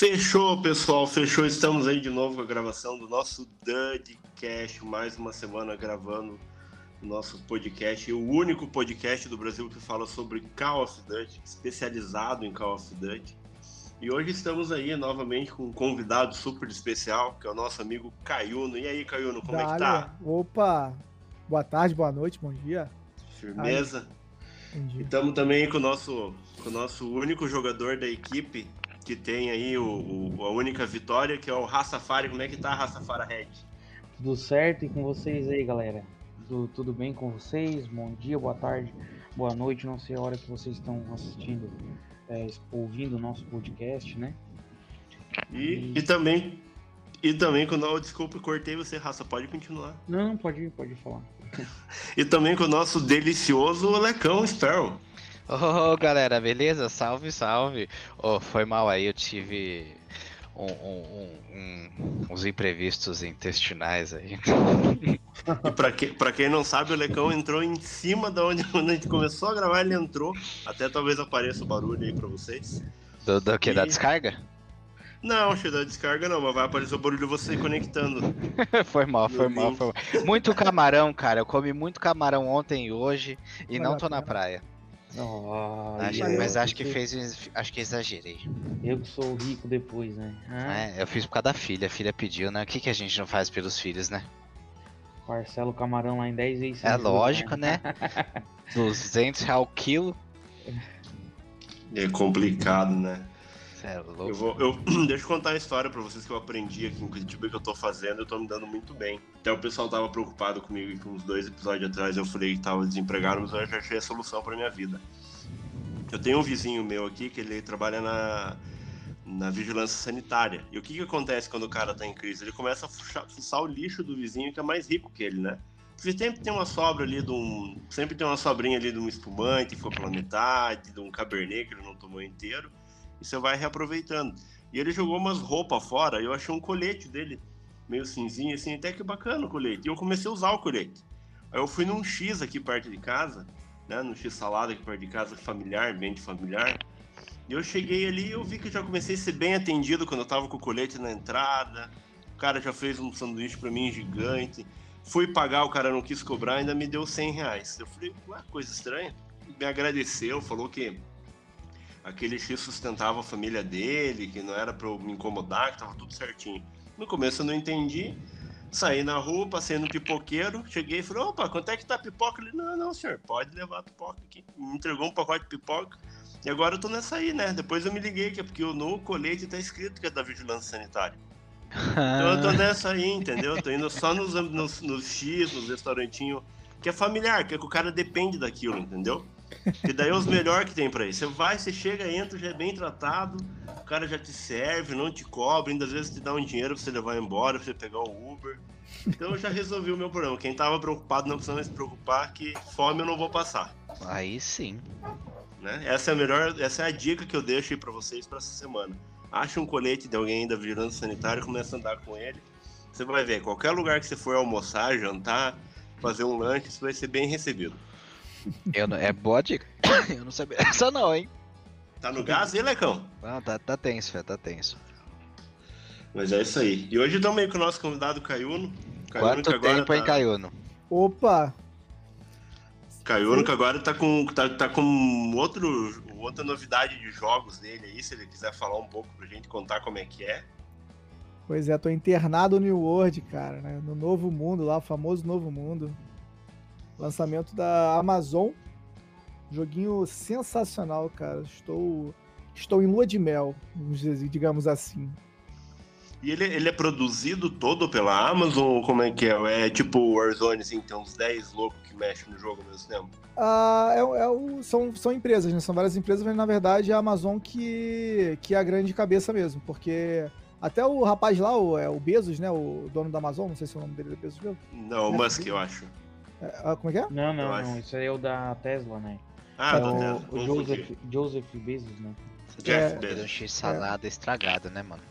Fechou, pessoal, fechou. Estamos aí de novo com a gravação do nosso Dudcast. Mais uma semana gravando o nosso podcast, o único podcast do Brasil que fala sobre Call of Duty, especializado em Call of Duty. E hoje estamos aí novamente com um convidado super especial, que é o nosso amigo Caiuno. E aí, Caiuno, como Dale. é que tá? Opa! Boa tarde, boa noite, bom dia. Firmeza. E estamos também com o nosso, com o nosso único jogador da equipe, que tem aí o, o, a única vitória, que é o Rastafari. Como é que tá, Rastafari Red? Tudo certo e com vocês aí, galera? Tudo, tudo bem com vocês? Bom dia, boa tarde, boa noite. Não sei a hora que vocês estão assistindo, é, ouvindo o nosso podcast, né? E, e... e também e também quando eu desculpa, cortei você, raça, pode continuar. Não, pode, pode falar. e também com o nosso delicioso Lecão Sparrow. Ô, oh, galera, beleza? Salve, salve. Oh, foi mal aí, eu tive um, um, um, uns imprevistos intestinais aí. e pra, que, pra quem não sabe, o Lecão entrou em cima da onde, onde a gente começou a gravar, ele entrou. Até talvez apareça o barulho aí pra vocês. Do, do que? E... Da descarga? Não, cheio da descarga não, mas vai aparecer o barulho de você conectando. foi mal, foi mal, foi mal. Muito camarão, cara. Eu comi muito camarão ontem e hoje e não tô na praia. Oh, acho, mas acho que fez. Acho que exagerei. Eu que sou rico depois, né? Ah. É, eu fiz por causa da filha. A filha pediu, né? O que, que a gente não faz pelos filhos, né? Parcela o camarão lá em 10 vezes. É lógico, né? 200 real o quilo. É complicado, né? É louco. Eu vou, eu, deixa eu contar a história pra vocês que eu aprendi aqui em Curitiba que eu tô fazendo, eu tô me dando muito bem. Até o pessoal tava preocupado comigo que uns dois episódios atrás eu falei que tava desempregado, mas eu já achei a solução pra minha vida. Eu tenho um vizinho meu aqui que ele trabalha na, na vigilância sanitária. E o que, que acontece quando o cara tá em crise? Ele começa a fuçar o lixo do vizinho que é mais rico que ele, né? Porque sempre tem uma sobra ali de um. Sempre tem uma sobrinha ali de um espumante que ficou pela metade, de um cabernet que ele não tomou inteiro e você vai reaproveitando. E ele jogou umas roupas fora, eu achei um colete dele, meio cinzinho, assim, até que bacana o colete. E eu comecei a usar o colete. Aí eu fui num X aqui perto de casa, né, no X salada aqui perto de casa, familiar, bem de familiar. E eu cheguei ali e eu vi que já comecei a ser bem atendido quando eu tava com o colete na entrada. O cara já fez um sanduíche para mim gigante. Fui pagar, o cara não quis cobrar, ainda me deu 100 reais. Eu falei, ué, coisa estranha. Me agradeceu, falou que aquele X sustentava a família dele, que não era para eu me incomodar, que tava tudo certinho. No começo eu não entendi. Saí na rua, passei no pipoqueiro, cheguei e falei, opa, quanto é que tá a pipoca? Ele, não, não, senhor, pode levar a pipoca aqui. Me entregou um pacote de pipoca. E agora eu tô nessa aí, né? Depois eu me liguei que é porque no colete tá escrito que é da vigilância sanitária. então eu tô nessa aí, entendeu? Eu tô indo só nos, nos, nos X, nos restaurantinhos, que é familiar, que, é que o cara depende daquilo, entendeu? Que daí é os melhores que tem pra isso. Você vai, você chega, entra, já é bem tratado, o cara já te serve, não te cobra, ainda às vezes te dá um dinheiro pra você levar embora, pra você pegar o Uber. Então eu já resolvi o meu problema. Quem tava preocupado não precisa mais se preocupar que fome eu não vou passar. Aí sim. Né? Essa é a melhor, essa é a dica que eu deixo aí pra vocês pra essa semana. Acha um colete de alguém da vigilância sanitária e começa a andar com ele. Você vai ver, qualquer lugar que você for almoçar, jantar, fazer um lanche, você vai ser bem recebido. Eu não, é boa dica. Eu não sabia essa não, hein? Tá no gás e Lecão? Ah, tá, tá tenso, velho, tá tenso. Mas é isso aí. E hoje estamos aí com o nosso convidado Caiuno. Caiuno Quanto tempo, tá... hein, Caiuno? Opa! Caiuno que agora tá com, tá, tá com outro, outra novidade de jogos dele aí, se ele quiser falar um pouco pra gente, contar como é que é. Pois é, tô internado no New World, cara, né? No Novo Mundo lá, o famoso Novo Mundo. Lançamento da Amazon. Joguinho sensacional, cara. Estou, estou em lua de mel, digamos assim. E ele, ele é produzido todo pela Amazon? Como é que é? É tipo Warzone, assim, tem uns 10 loucos que mexem no jogo ao mesmo tempo? Ah, é, é o, são, são empresas, né? São várias empresas, mas na verdade é a Amazon que, que é a grande cabeça mesmo, porque até o rapaz lá, o, é, o Bezos, né? O dono da Amazon, não sei se o nome dele é Bezos mesmo. Não, o Musk, eu acho. É, ah, como é que é? Não, não, não. Isso aí é o da Tesla, né? Ah, é da o, Tesla. O Joseph, Joseph Bezos, né? Jeff é, Bezos. Um x-salada é. estragado, né, mano?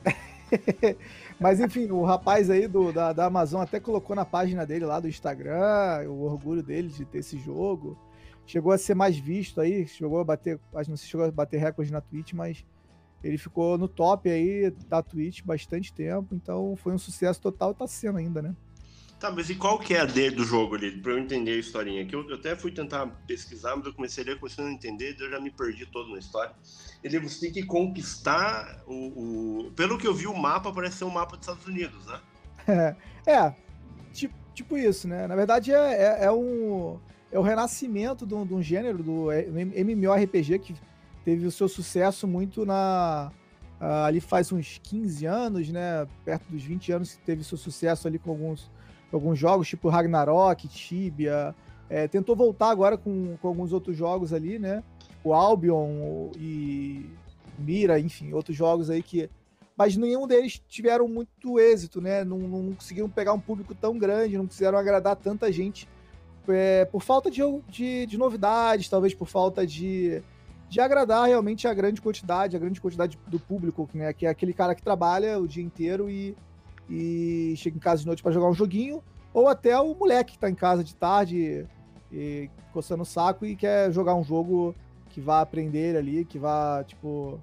Mas enfim, o rapaz aí do, da, da Amazon até colocou na página dele lá do Instagram o orgulho dele de ter esse jogo. Chegou a ser mais visto aí, chegou a bater, acho que não sei se chegou a bater recorde na Twitch, mas ele ficou no top aí da Twitch bastante tempo, então foi um sucesso total e tá sendo ainda, né? Tá, mas e qual que é a D do jogo ali, pra eu entender a historinha? Que eu, eu até fui tentar pesquisar, mas eu comecei a ler, comecei a entender, eu já me perdi todo na história. Ele você tem que conquistar o, o, Pelo que eu vi, o mapa parece ser um mapa dos Estados Unidos, né? É, é tipo, tipo isso, né? Na verdade, é, é, é um. É o renascimento de um, de um gênero do MMORPG que teve o seu sucesso muito na. Uh, ali faz uns 15 anos, né? Perto dos 20 anos que teve seu sucesso ali com alguns alguns jogos, tipo Ragnarok, Tibia. É, tentou voltar agora com, com alguns outros jogos ali, né? O Albion e Mira, enfim, outros jogos aí que. Mas nenhum deles tiveram muito êxito, né? Não, não conseguiram pegar um público tão grande, não quiseram agradar tanta gente é, por falta de, de, de, novidades, talvez por falta de, de agradar realmente a grande quantidade, a grande quantidade do público, né? Que é aquele cara que trabalha o dia inteiro e e chega em casa de noite para jogar um joguinho, ou até o moleque que tá em casa de tarde e coçando o saco e quer jogar um jogo que vá aprender ali, que vá, tipo,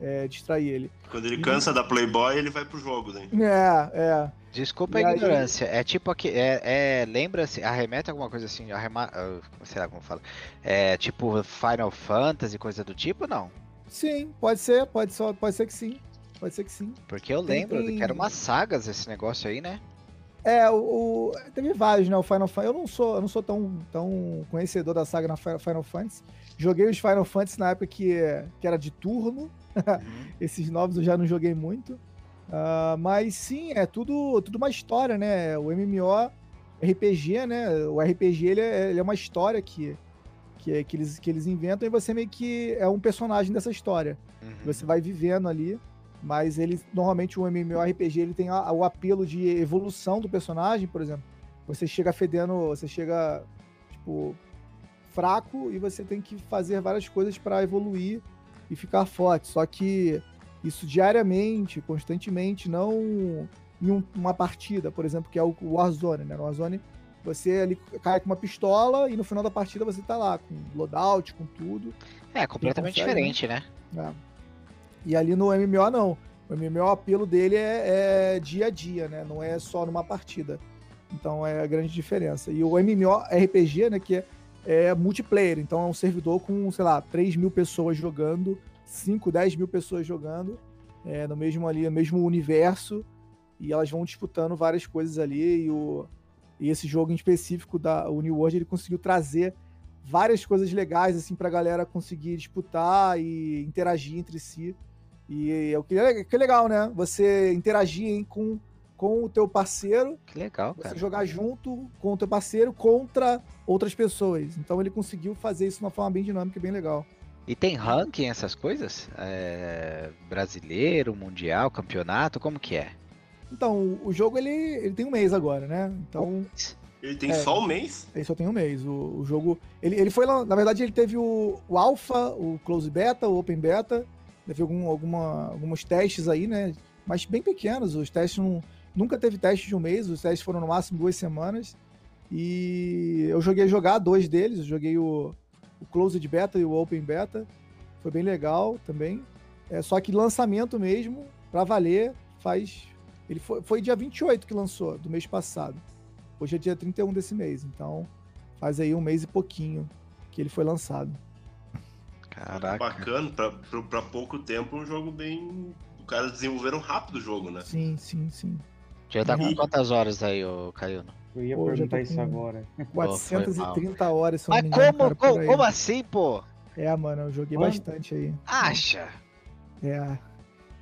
é, distrair ele. Quando ele cansa da Playboy, ele vai pro jogo, né? É, é. Desculpa e a ignorância. Aí... É tipo aqui. É, é, Lembra-se. Arremete alguma coisa assim. Arrema, uh, sei lá como fala. É tipo Final Fantasy, coisa do tipo, não? Sim, pode ser. Pode, só, pode ser que sim. Pode ser que sim. Porque eu lembro tem... que era umas sagas esse negócio aí, né? É, o, o, teve vários, né? O Final Fantasy. Eu não sou, eu não sou tão, tão conhecedor da saga na Final Fantasy. Joguei os Final Fantasy na época que, que era de turno. Uhum. Esses novos eu já não joguei muito. Uh, mas sim, é tudo, tudo uma história, né? O MMO RPG, né? O RPG ele é, ele é uma história que, que, que, eles, que eles inventam e você meio que é um personagem dessa história. Uhum. Você vai vivendo ali mas ele normalmente o MMORPG ele tem a, o apelo de evolução do personagem, por exemplo. Você chega fedendo, você chega tipo fraco e você tem que fazer várias coisas para evoluir e ficar forte. Só que isso diariamente, constantemente, não em um, uma partida, por exemplo, que é o Warzone, né? No Warzone você ali cai com uma pistola e no final da partida você tá lá com loadout, com tudo. É, completamente consegue, diferente, né? né? É. E ali no MMO não. O MMO, o apelo dele é, é, dia a dia, né? Não é só numa partida. Então é a grande diferença. E o MMORPG, né, que é, é multiplayer. Então é um servidor com, sei lá, 3 mil pessoas jogando, 5, 10 mil pessoas jogando é, no mesmo ali, no mesmo universo. E elas vão disputando várias coisas ali. E, o, e esse jogo em específico, da, New World, ele conseguiu trazer várias coisas legais assim para a galera conseguir disputar e interagir entre si. E é o que é, que é legal, né? Você interagir hein, com, com o teu parceiro. Que legal, cara. Você jogar junto com o teu parceiro contra outras pessoas. Então ele conseguiu fazer isso de uma forma bem dinâmica e bem legal. E tem ranking essas coisas? É... Brasileiro, mundial, campeonato, como que é? Então, o jogo ele, ele tem um mês agora, né? Então. Ele tem é, só um mês? Ele só tem um mês. O, o jogo. Ele, ele foi lá. Na verdade, ele teve o, o Alpha, o Close Beta, o Open Beta Teve algum, alguma, alguns testes aí, né? Mas bem pequenos. Os testes não, nunca teve teste de um mês, os testes foram no máximo duas semanas. E eu joguei jogar dois deles. Eu joguei o, o Closed Beta e o Open Beta. Foi bem legal também. É, só que lançamento mesmo, para valer, faz. Ele foi, foi dia 28 que lançou, do mês passado. Hoje é dia 31 desse mês, então faz aí um mês e pouquinho que ele foi lançado. Caraca. Bacana, pra, pra, pra, pouco tempo, um jogo bem. Os caras desenvolveram rápido o jogo, né? Sim, sim, sim. Já tá com quantas horas aí, ô Caiano? Eu ia pô, perguntar isso agora. 430 pô, horas, Mas como, como, como, assim, pô? É, mano, eu joguei Quanto? bastante aí. Acha? É.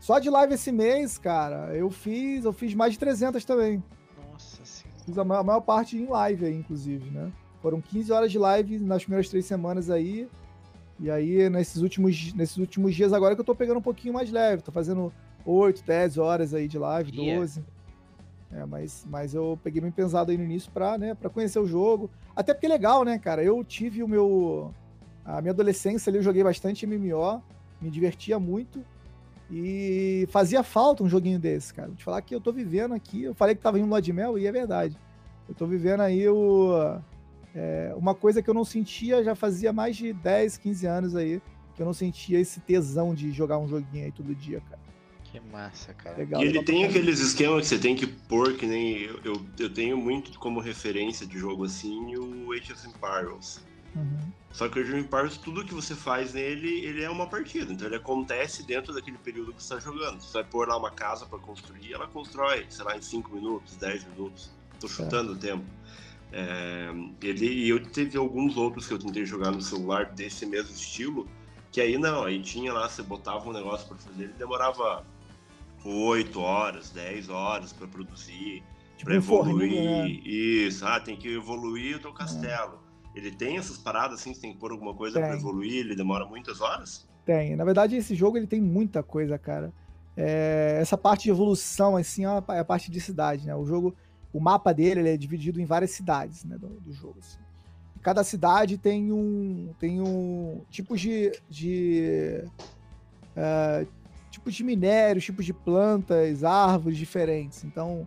Só de live esse mês, cara, eu fiz, eu fiz mais de 300 também. Nossa senhora. Fiz a maior, a maior parte em live aí, inclusive, né? Foram 15 horas de live nas primeiras três semanas aí. E aí, nesses últimos, nesses últimos dias agora que eu tô pegando um pouquinho mais leve, tô fazendo 8, 10 horas aí de live, 12. É, mas, mas eu peguei bem pesado aí no início pra, né, pra conhecer o jogo. Até porque é legal, né, cara? Eu tive o meu. A minha adolescência ali, eu joguei bastante MMO, me divertia muito. E fazia falta um joguinho desse, cara. Vou te falar que eu tô vivendo aqui. Eu falei que tava indo no de mel e é verdade. Eu tô vivendo aí o é, uma coisa que eu não sentia já fazia mais de 10, 15 anos aí, que eu não sentia esse tesão de jogar um joguinho aí todo dia, cara. Que massa, cara. Legal, e ele tem aqueles esquemas que você tem que pôr, que nem eu, eu, eu, tenho muito como referência de jogo assim o Age of Empires. Uhum. Só que o Age of Empires, tudo que você faz nele, ele é uma partida. Então ele acontece dentro daquele período que você está jogando. Você vai pôr lá uma casa para construir, ela constrói, sei lá, em 5 minutos, 10 minutos. Tô chutando o tempo. É, ele, e eu teve alguns outros que eu tentei jogar no celular desse mesmo estilo, que aí não, aí tinha lá, você botava um negócio para fazer, ele demorava 8 horas, 10 horas para produzir, tipo para evoluir. né? Isso, ah, tem que evoluir o teu castelo. É. Ele tem essas paradas assim, você tem que pôr alguma coisa para evoluir, ele demora muitas horas? Tem. Na verdade, esse jogo ele tem muita coisa, cara. É, essa parte de evolução, assim, é a parte de cidade, né? O jogo, o mapa dele é dividido em várias cidades, né, do, do jogo. Assim. Cada cidade tem um, tem um tipos de, de uh, tipos de minérios, tipos de plantas, árvores diferentes. Então,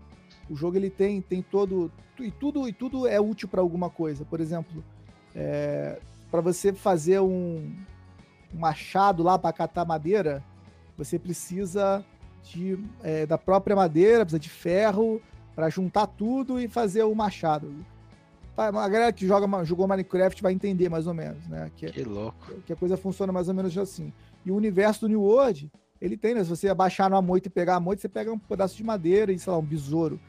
o jogo ele tem tem todo e tudo e tudo é útil para alguma coisa. Por exemplo, é, para você fazer um, um machado lá para catar madeira, você precisa de, é, da própria madeira, precisa de ferro para juntar tudo e fazer o machado. A galera que joga, jogou Minecraft vai entender mais ou menos, né? Que, que louco. Que a coisa funciona mais ou menos assim. E o universo do New World, ele tem, né? Se você abaixar numa moita e pegar a moita, você pega um pedaço de madeira e, sei lá, um besouro.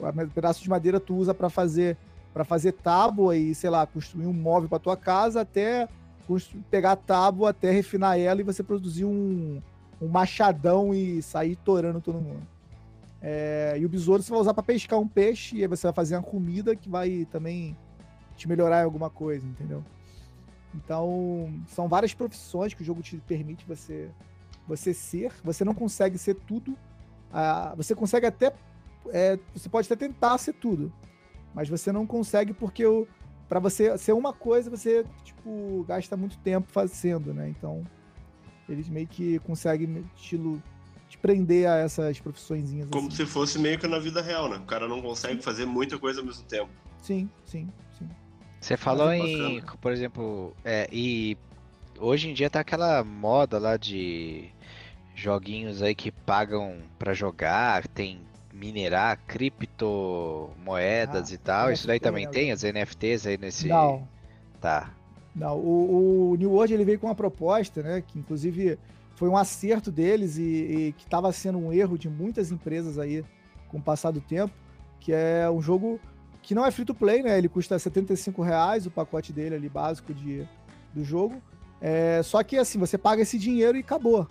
Um pedaço de madeira tu usa para fazer para fazer tábua e, sei lá, construir um móvel para tua casa até pegar a tábua até refinar ela e você produzir um, um machadão e sair torando todo mundo. É, e o besouro você vai usar para pescar um peixe e aí você vai fazer uma comida que vai também te melhorar em alguma coisa, entendeu? Então, são várias profissões que o jogo te permite você você ser, você não consegue ser tudo. Ah, você consegue até. É, você pode até tentar ser tudo. Mas você não consegue porque para você ser uma coisa, você tipo, gasta muito tempo fazendo, né? Então, eles meio que conseguem estilo prender a essas profissõezinhas. Como assim. se fosse meio que na vida real, né? O cara não consegue fazer muita coisa ao mesmo tempo. Sim, sim, sim. Você falou é em, por exemplo, é, e hoje em dia tá aquela moda lá de joguinhos aí que pagam para jogar, tem minerar criptomoedas ah, e tal. Isso daí também né? tem as NFTs aí nesse. Não. Tá. Não, o, o New World ele veio com uma proposta, né? Que inclusive foi um acerto deles e, e que estava sendo um erro de muitas empresas aí com o passar do tempo, que é um jogo que não é free to play, né? Ele custa 75 reais o pacote dele ali básico de, do jogo. É, só que assim, você paga esse dinheiro e acabou.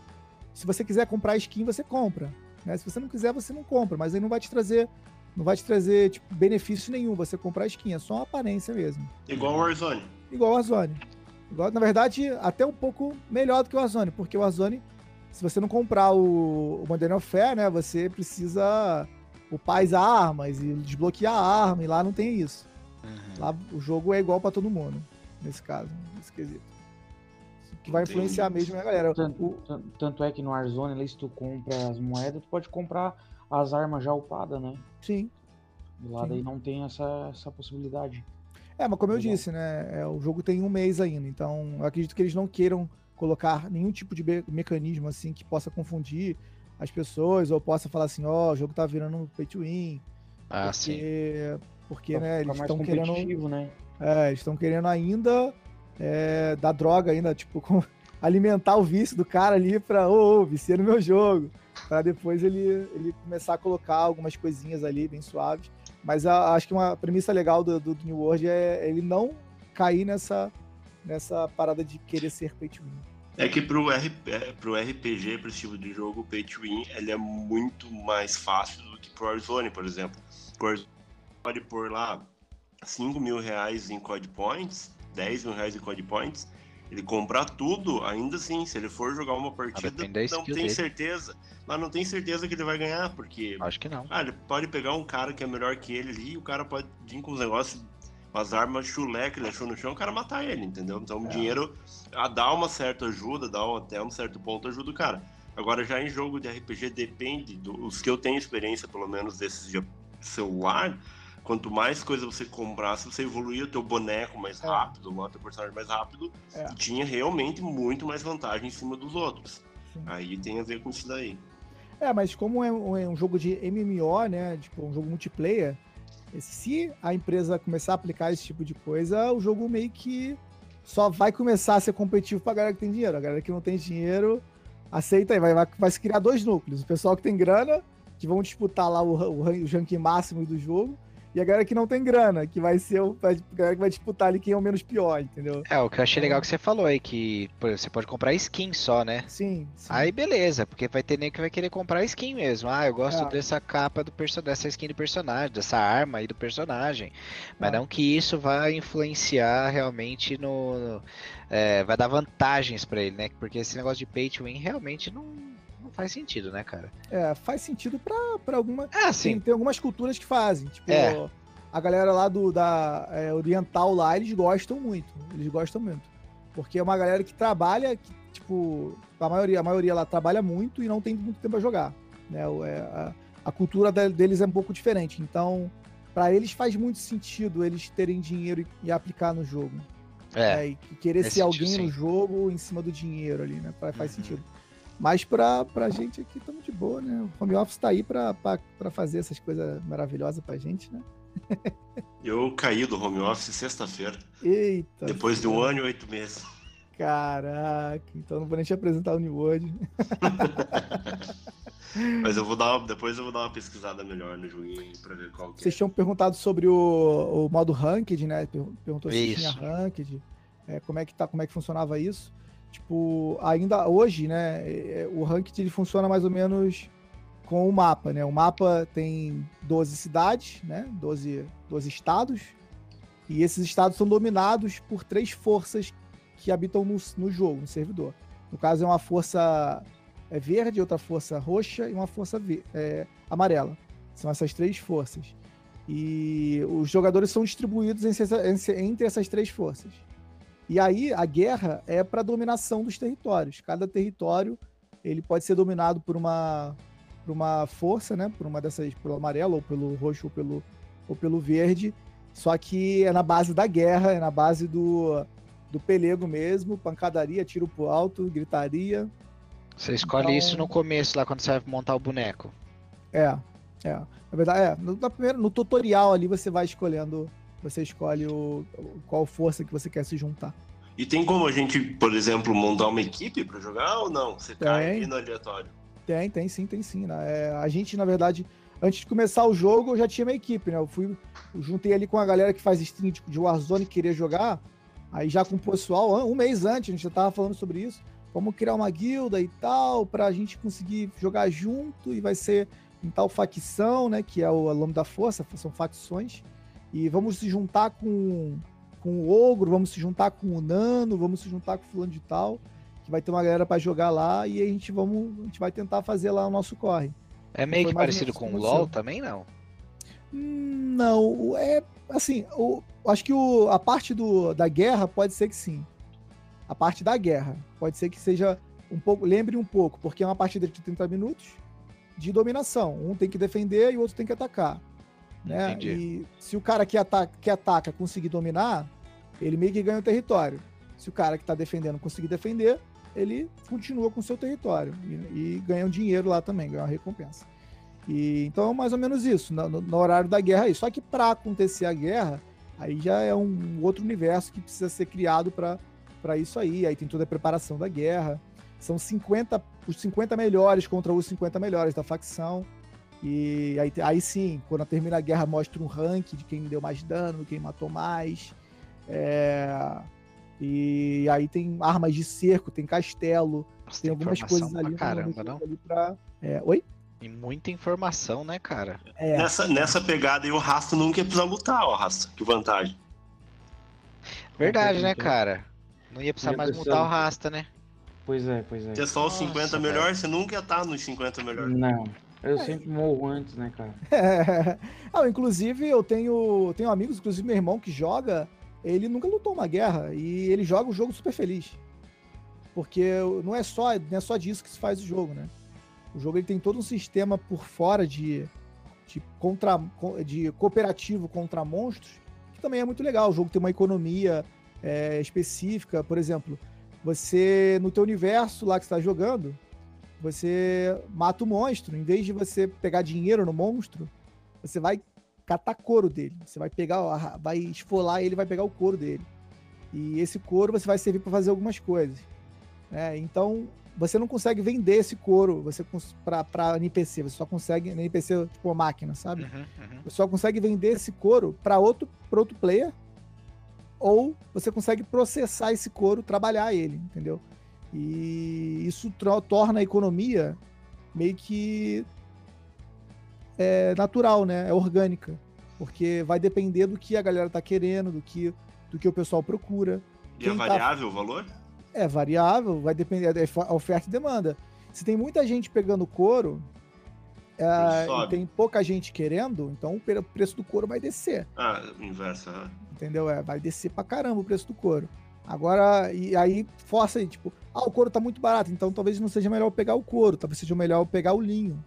Se você quiser comprar skin, você compra. Né? Se você não quiser, você não compra. Mas aí não vai te trazer, não vai te trazer tipo, benefício nenhum você comprar skin. É só uma aparência mesmo. Igual o Warzone. Igual o Warzone. Na verdade, até um pouco melhor do que o Warzone, porque o Warzone, se você não comprar o, o Modern Warfare, né, você precisa upar as armas e desbloquear a arma, e lá não tem isso. Uhum. Lá o jogo é igual para todo mundo, nesse caso, nesse quesito que vai influenciar mesmo a galera. Tanto, o... tanto é que no Warzone, se tu compra as moedas, tu pode comprar as armas já upadas, né? Sim. Do lado Sim. aí não tem essa, essa possibilidade. É, mas como eu disse, né? É, o jogo tem um mês ainda, então eu acredito que eles não queiram colocar nenhum tipo de mecanismo assim que possa confundir as pessoas ou possa falar assim, ó, oh, o jogo tá virando pay to win. Ah, porque, sim. Porque, né, eles estão querendo. Né? É, eles estão querendo ainda é, da droga ainda, tipo, com, alimentar o vício do cara ali pra, ô, oh, vicia no meu jogo. Pra depois ele, ele começar a colocar algumas coisinhas ali bem suaves. Mas a, acho que uma premissa legal do, do, New World é ele não cair nessa, nessa parada de querer ser pay to win. É que pro, RP, é, pro RPG, pro estilo de jogo, o pay to win, ele é muito mais fácil do que pro Warzone, por exemplo. O Warzone pode pôr lá 5 mil reais em code points 10 mil reais em code points, ele comprar tudo, ainda assim, se ele for jogar uma partida, não tem dele. certeza. Mas não tem certeza que ele vai ganhar, porque. Acho que não. Ah, ele pode pegar um cara que é melhor que ele ali, e o cara pode vir com os negócios, as armas chulé que ele achou no chão, o cara matar ele, entendeu? Então o é. dinheiro a dá uma certa ajuda, dá um, até um certo ponto ajuda o cara. Agora, já em jogo de RPG, depende, dos que eu tenho experiência, pelo menos desses de celular, quanto mais coisa você comprasse, você evoluía o teu boneco mais É. rápido, o teu personagem mais rápido, É. e tinha realmente muito mais vantagem em cima dos outros. Sim. Aí tem a ver com isso daí. É, mas como é um, é jogo de MMO, né? Tipo, um jogo multiplayer, se a empresa começar a aplicar esse tipo de coisa, o jogo meio que só vai começar a ser competitivo pra galera que tem dinheiro. A galera que não tem dinheiro aceita aí, vai, vai, vai se criar dois núcleos. O pessoal que tem grana, que vão disputar lá o, o, o ranking máximo do jogo, e a galera que não tem grana, que vai ser o, a galera que vai disputar ali quem é o menos pior, entendeu? É, o que eu achei legal que você falou aí, que exemplo, você pode comprar skin só, né? Sim, sim. Aí beleza, porque vai ter nem que vai querer comprar skin mesmo. Ah, eu gosto É. dessa capa do personagem, dessa skin do personagem, dessa arma aí do personagem. Mas É. não que isso vai influenciar realmente no. no- é, vai dar vantagens pra ele, né? Porque esse negócio de pay to win realmente não faz sentido, né, cara? É, faz sentido pra, pra alguma. Ah, Tem, sim. tem algumas culturas que fazem. Tipo, É. a galera lá do da é, oriental lá, eles gostam muito. Eles gostam muito. Porque é uma galera que trabalha, que, tipo, a maioria, a maioria lá trabalha muito e não tem muito tempo a jogar. Né? É, a, a cultura de- deles é um pouco diferente. Então, pra eles faz muito sentido eles terem dinheiro e, e aplicar no jogo. É. né? E querer ser alguém sentido, no jogo em cima do dinheiro ali, né? Fa- Faz Uhum. sentido. Mas pra, pra gente aqui estamos de boa, né? O home office tá aí pra, pra, pra fazer essas coisas maravilhosas pra gente, né? Eu caí do home office sexta-feira, Eita. depois de um ano e oito meses. Caraca, então não vou nem te apresentar o New World. Mas eu vou dar, uma- depois eu vou dar uma pesquisada melhor no joguinho pra ver qual que é. Vocês tinham perguntado sobre o, o modo ranked, né? Per- Perguntou se Isso. tinha ranked, é, como é que tá, como é que funcionava isso. Tipo, ainda hoje, né, é, o ranked ele funciona mais ou menos com o mapa, né? O mapa tem 12 cidades, né? 12, 12 estados. E esses estados são dominados por três forças que habitam no, no jogo, no servidor. No caso, é uma força é, verde, outra força roxa e uma força é, amarela. São essas três forças. E os jogadores são distribuídos entre essas três forças. E aí a guerra é para dominação dos territórios. Cada território ele pode ser dominado por uma por uma força, né? Por uma dessas, pelo amarelo ou pelo roxo ou pelo ou pelo verde. Só que é na base da guerra, é na base do do pelego mesmo, pancadaria, tiro pro alto, gritaria. Você escolhe Então- isso no começo, lá quando você vai montar o boneco. É, é. Na verdade, é. No, na primeira- no tutorial ali você vai escolhendo, você escolhe o, qual força que você quer se juntar. E tem como a gente, por exemplo, montar uma equipe pra jogar ou não? Você cai Tem. aqui no aleatório. Tem, tem sim, tem sim. Né? É, a gente, na verdade, antes de começar o jogo, eu já tinha minha equipe, né? Eu fui, eu juntei ali com a galera que faz stream de, de Warzone e queria jogar. Aí já com o pessoal, um mês antes, a gente já tava falando sobre isso. Vamos criar uma guilda e tal, pra gente conseguir jogar junto e vai ser em tal facção, né? Que é o nome da força, são facções. E vamos se juntar com, com o Ogro, vamos se juntar com o Nano, vamos se juntar com o fulano de tal que vai ter uma galera pra jogar lá e a gente vamos, a gente vai tentar fazer lá o nosso corre. É meio que parecido com o LoL também, não? Não, é assim, o, acho que o, a parte do, da guerra pode ser que sim. A parte da guerra pode ser que seja um pouco, lembre um pouco, porque é uma partida de 30 minutos de dominação. Um tem que defender e o outro tem que atacar. Né? Entendi. E se o cara que ataca, que ataca conseguir dominar, ele meio que ganha o território. Se o cara que está defendendo conseguir defender, ele continua com o seu território e, e ganha um dinheiro lá também, ganha uma recompensa. E, então é mais ou menos isso, no, no- no horário da guerra aí. Só que para acontecer a guerra, aí já é um outro universo que precisa ser criado para isso aí. Aí tem toda a preparação da guerra. São 50, os 50 melhores contra os 50 melhores da facção. E aí, aí sim, quando termina a guerra, mostra um ranking de quem deu mais dano, quem matou mais. É, E aí tem armas de cerco, tem castelo, Nossa, tem algumas informação coisas ali, pra caramba, não? ali pra... É, Oi? E muita informação, né, cara? É, Nessa, nessa pegada aí, o Rasta nunca ia precisar lutar, ó, Rasta. Que vantagem. Verdade, né, cara? Não ia precisar mais mudar o rasta, né? Pois é, pois é. Se é só os Nossa, 50 velho. melhores, você nunca ia estar nos 50 melhores. Não, eu É. sempre morro antes, né, cara? ah, inclusive, eu tenho, tenho amigos, inclusive meu irmão que joga, ele nunca lutou uma guerra e ele joga o jogo super feliz. Porque não é só, não é só disso que se faz o jogo, né? O jogo ele tem todo um sistema por fora de, de, contra, de cooperativo contra monstros, que também é muito legal. O jogo tem uma economia é, específica, por exemplo, você no teu universo lá que está jogando, você mata o monstro, em vez de você pegar dinheiro no monstro, você vai catar couro dele. Você vai pegar, vai esfolar ele, vai pegar o couro dele. E esse couro você vai servir para fazer algumas coisas. Né? Então, você não consegue vender esse couro você para NPC, você só consegue NPC tipo uma máquina, sabe? Uhum, uhum. Você só consegue vender esse couro para outro, pra outro player ou você consegue processar esse couro, trabalhar ele, entendeu? E isso torna a economia meio que é natural, né? É orgânica, porque vai depender do que a galera tá querendo, do que do que o pessoal procura. E é é variável tá... o valor? É variável, vai depender da é oferta e demanda. Se tem muita gente pegando couro é, e tem pouca gente querendo, então o preço do couro vai descer. Ah, inverso, ah. Entendeu? É, vai descer pra caramba o preço do couro. Agora, e aí força aí, tipo, ah, o couro tá muito barato, então talvez não seja melhor eu pegar o couro, talvez seja melhor eu pegar o linho.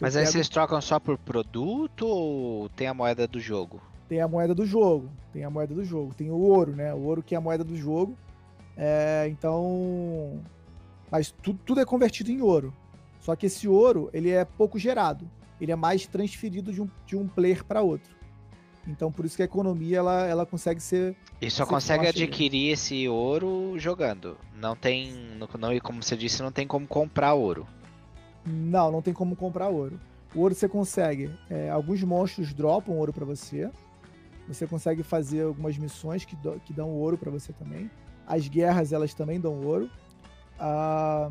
Mas aí pego... vocês trocam só por produto ou tem a moeda do jogo? Tem a moeda do jogo, tem a moeda do jogo, tem o ouro, né? O ouro que é a moeda do jogo. É, então. Mas tudo, tudo é convertido em ouro. Só que esse ouro, ele é pouco gerado. Ele é mais transferido de um, de um player para outro. Então, por isso que a economia ela, ela consegue ser. E só consegue adquirir esse ouro jogando. Não tem. Não, como você disse, não tem como comprar ouro. Não, não tem como comprar ouro. O ouro você consegue. É, alguns monstros dropam ouro para você. Você consegue fazer algumas missões que, do, que dão ouro para você também. As guerras, elas também dão ouro. Ah,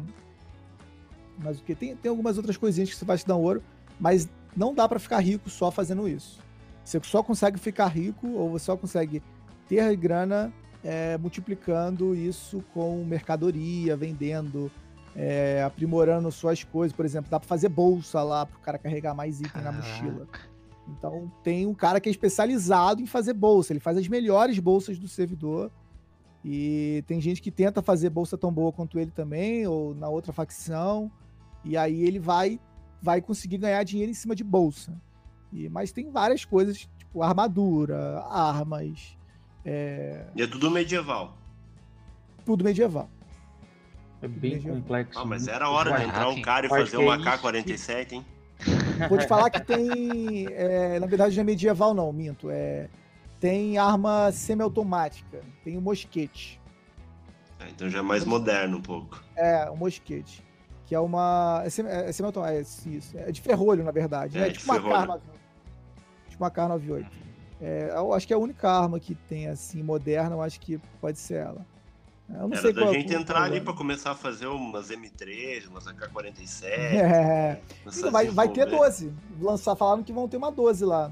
mas o que? Tem, tem algumas outras coisinhas que você vai te dar ouro, mas não dá para ficar rico só fazendo isso. Você só consegue ficar rico ou você só consegue ter grana é, multiplicando isso com mercadoria, vendendo, é, aprimorando suas coisas. Por exemplo, dá para fazer bolsa lá para o cara carregar mais item Caraca. na mochila. Então tem um cara que é especializado em fazer bolsa. Ele faz as melhores bolsas do servidor e tem gente que tenta fazer bolsa tão boa quanto ele também, ou na outra facção, e aí ele vai vai conseguir ganhar dinheiro em cima de bolsa. E, mas tem várias coisas, tipo armadura, armas. É... E é tudo medieval. Tudo medieval. É bem medieval. complexo. Ah, mas era hora de entrar um cara e fazer um AK-47, hein? Vou te falar que tem. É, na verdade, não é medieval, não, minto. É tem arma semiautomática, tem o um mosquete. É, então já é mais moderno um pouco. É, o um mosquete. Que é uma. É, semi, é, é, isso, é de ferrolho, na verdade. É, é tipo, uma carma, uma K98. É, eu acho que é a única arma que tem assim, moderna, eu acho que pode ser ela. Eu não Era sei da qual, gente qual, entrar qual ali para começar a fazer umas M3, umas AK-47. É. Vai, vai ter 12. Lançar, falaram que vão ter uma 12 lá.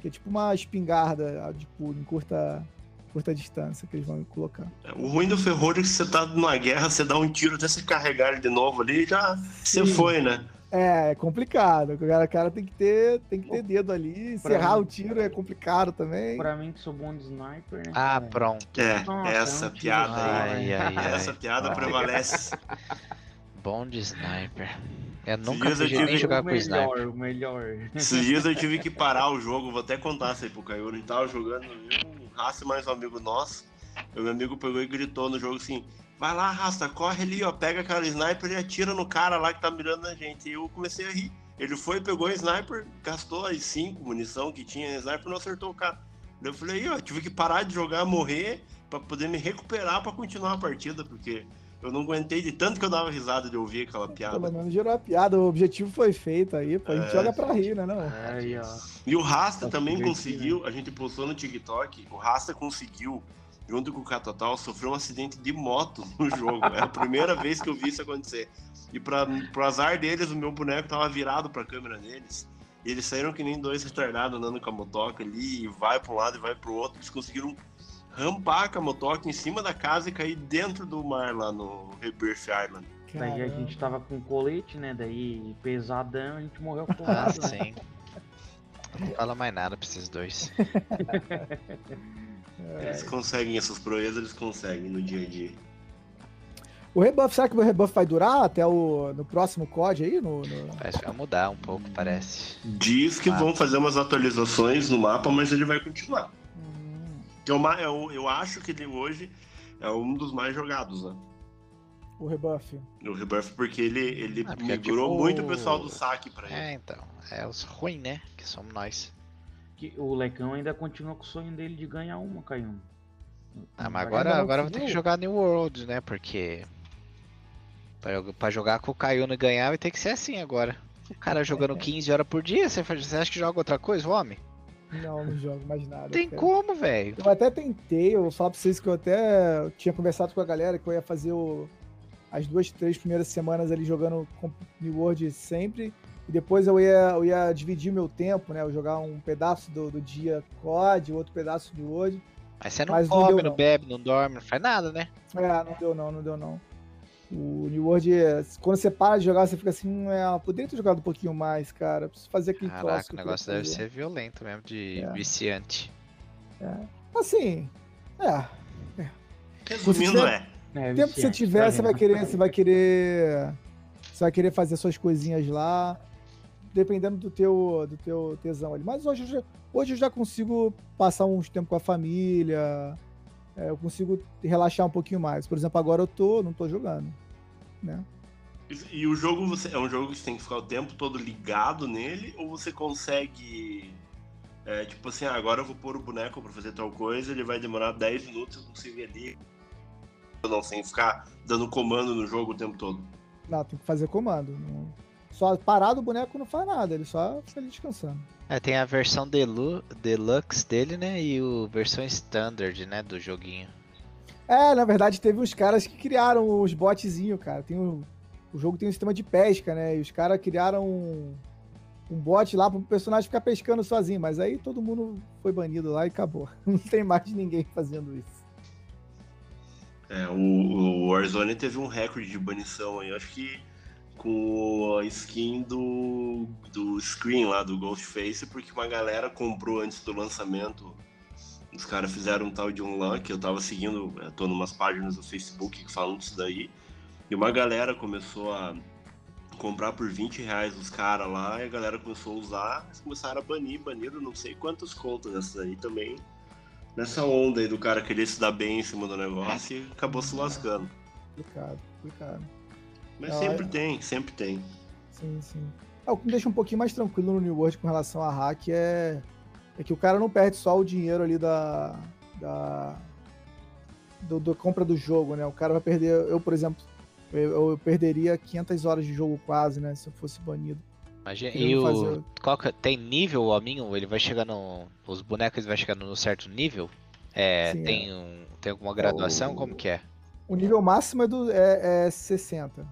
Que é tipo uma espingarda tipo, em curta, curta distância que eles vão colocar. É, o ruim do ferrolho é que você tá numa guerra, você dá um tiro até você carregar ele de novo ali já você foi, né? É, é complicado. O cara, cara tem que ter, tem que ter dedo ali. Encerrar mim, o tiro é complicado também. Pra mim que sou bom de sniper, né? Ah, pronto. É, Nossa, essa é um piada aí. Ai, ai, essa piada ai. prevalece. Bom de sniper. Eu nunca eu tive... nem jogar com sniper. O melhor, Esses dias eu tive que parar o jogo, vou até contar isso aí pro Caio. A gente tava jogando, eu, um Raça mais um amigo nosso. O meu amigo pegou e gritou no jogo assim: Vai lá, Rasta, corre ali, ó, pega aquela sniper e atira no cara lá que tá mirando a gente. E eu comecei a rir. Ele foi, pegou a sniper, gastou as 5 munição que tinha, a sniper não acertou o cara. Eu falei, ó, tive que parar de jogar, morrer, para poder me recuperar para continuar a partida, porque eu não aguentei de tanto que eu dava risada de ouvir aquela piada. Pelo menos gerou a piada, o objetivo foi feito aí, pô. A gente é... joga pra rir, né? Não? É, e o Rasta tá também conseguiu, né? a gente postou no TikTok, o Rasta conseguiu, junto com o Catotal, sofrer um acidente de moto no jogo. É a primeira vez que eu vi isso acontecer. E pra, pro azar deles, o meu boneco tava virado pra câmera deles. E eles saíram que nem dois retardados andando com a motoca ali, e vai pra um lado e vai pro outro. Eles conseguiram rampar com a motoca em cima da casa e cair dentro do mar lá no Rebirth Island. Caramba. Daí a gente tava com colete, né? Daí pesadão, a gente morreu afogado. Ah, sim. Não fala mais nada pra esses dois. Eles conseguem essas proezas, eles conseguem no dia a dia. O rebuff, será que o rebuff vai durar até o no próximo COD aí? No, no... Parece que vai mudar um pouco, parece. Diz que Ah. vão fazer umas atualizações no mapa, mas ele vai continuar. Hum, Que é uma- eu, eu acho que ele hoje é um dos mais jogados, né? o rebuff. No Rebuff, porque ele, ele Ah, porque é migrou tipo- muito o pessoal do saque pra ele. É, então. É os ruins, né? Que somos nós. Que o Lecão ainda continua com o sonho dele de ganhar uma, Caiu. Ah, mas agora, agora vou ter que jogar New World, né? Porque. Pra, pra jogar com o Kaiuna e ganhar vai ter que ser assim agora. O cara jogando 15 horas por dia, você, acha que joga outra coisa, o homem? Não, não jogo mais nada. Tem cara. como, velho. Eu até tentei, eu vou falar pra vocês que eu até tinha conversado com a galera que eu ia fazer o- as duas, três primeiras semanas ali jogando com New World sempre. E depois eu ia, eu ia dividir meu tempo, né? Eu jogar um pedaço do, do dia COD, outro pedaço New World. Mas você não Mas não come, deu, não não. bebe, não dorme, não faz nada, né? É, não deu não, não deu não. O New World, é- quando você para de jogar, você fica assim, "Hum, é, eu poderia ter jogado um pouquinho mais, cara. Preciso fazer aquele troço. Caraca, que o negócio deve fazer." ser violento mesmo, de É. viciante. Assim, é. Resumindo, tiver- é. É, O tempo que você tiver, você vai querer, você vai querer, você vai querer fazer suas coisinhas lá, dependendo do teu, do teu tesão ali. Mas hoje, eu já- hoje eu já consigo passar uns tempo com a família, é, eu consigo relaxar um pouquinho mais. Por exemplo, agora eu tô, não tô jogando, né? E, e o jogo você, é um jogo que você tem que ficar o tempo todo ligado nele, ou você consegue. é, tipo assim, ah, agora eu vou pôr o boneco pra fazer tal coisa, ele vai demorar 10 minutos, eu consigo ali. Eu não sem ficar dando comando no jogo o tempo todo. Não, tem que fazer comando. não- Só parado o boneco não faz nada, ele só fica ali descansando. É, tem a versão delu deluxe dele, né? E o versão standard, né? Do joguinho. É, na verdade, teve uns caras que criaram os botzinhos, cara. Tem o, o jogo tem um sistema de pesca, né? E os caras criaram um, um bot lá pro personagem ficar pescando sozinho. Mas aí todo mundo foi banido lá e acabou. Não tem mais ninguém fazendo isso. É, o, o Warzone teve um recorde de banição aí, eu acho que com a skin do, do screen lá, do Ghostface, porque uma galera comprou antes do lançamento. Os caras fizeram um tal de um LAN, eu tava seguindo, eu tô numas páginas do Facebook que falam disso daí. E uma galera começou a comprar por 20 reais os caras lá, e a galera começou a usar, eles começaram a banir, baniram não sei quantas contas dessas aí também nessa onda aí do cara querer se dar bem em cima do negócio e acabou se lascando. Complicado, complicado. Mas Ah, sempre é. tem, sempre tem. Sim, sim. É, o que me deixa um pouquinho mais tranquilo no New World com relação a hack é, é que o cara não perde só o dinheiro ali da. da do, do compra do jogo, né? O cara vai perder. Eu, por exemplo, eu, eu perderia 500 horas de jogo quase, né? Se eu fosse banido. Imagina. E o. fazer- Qual que, é, tem nível o hominho? Ele vai chegar no. Os bonecos vai chegar num certo nível? É, Sim, tem, um, tem alguma graduação? o- Como que é? O nível máximo é, do, é, é 60.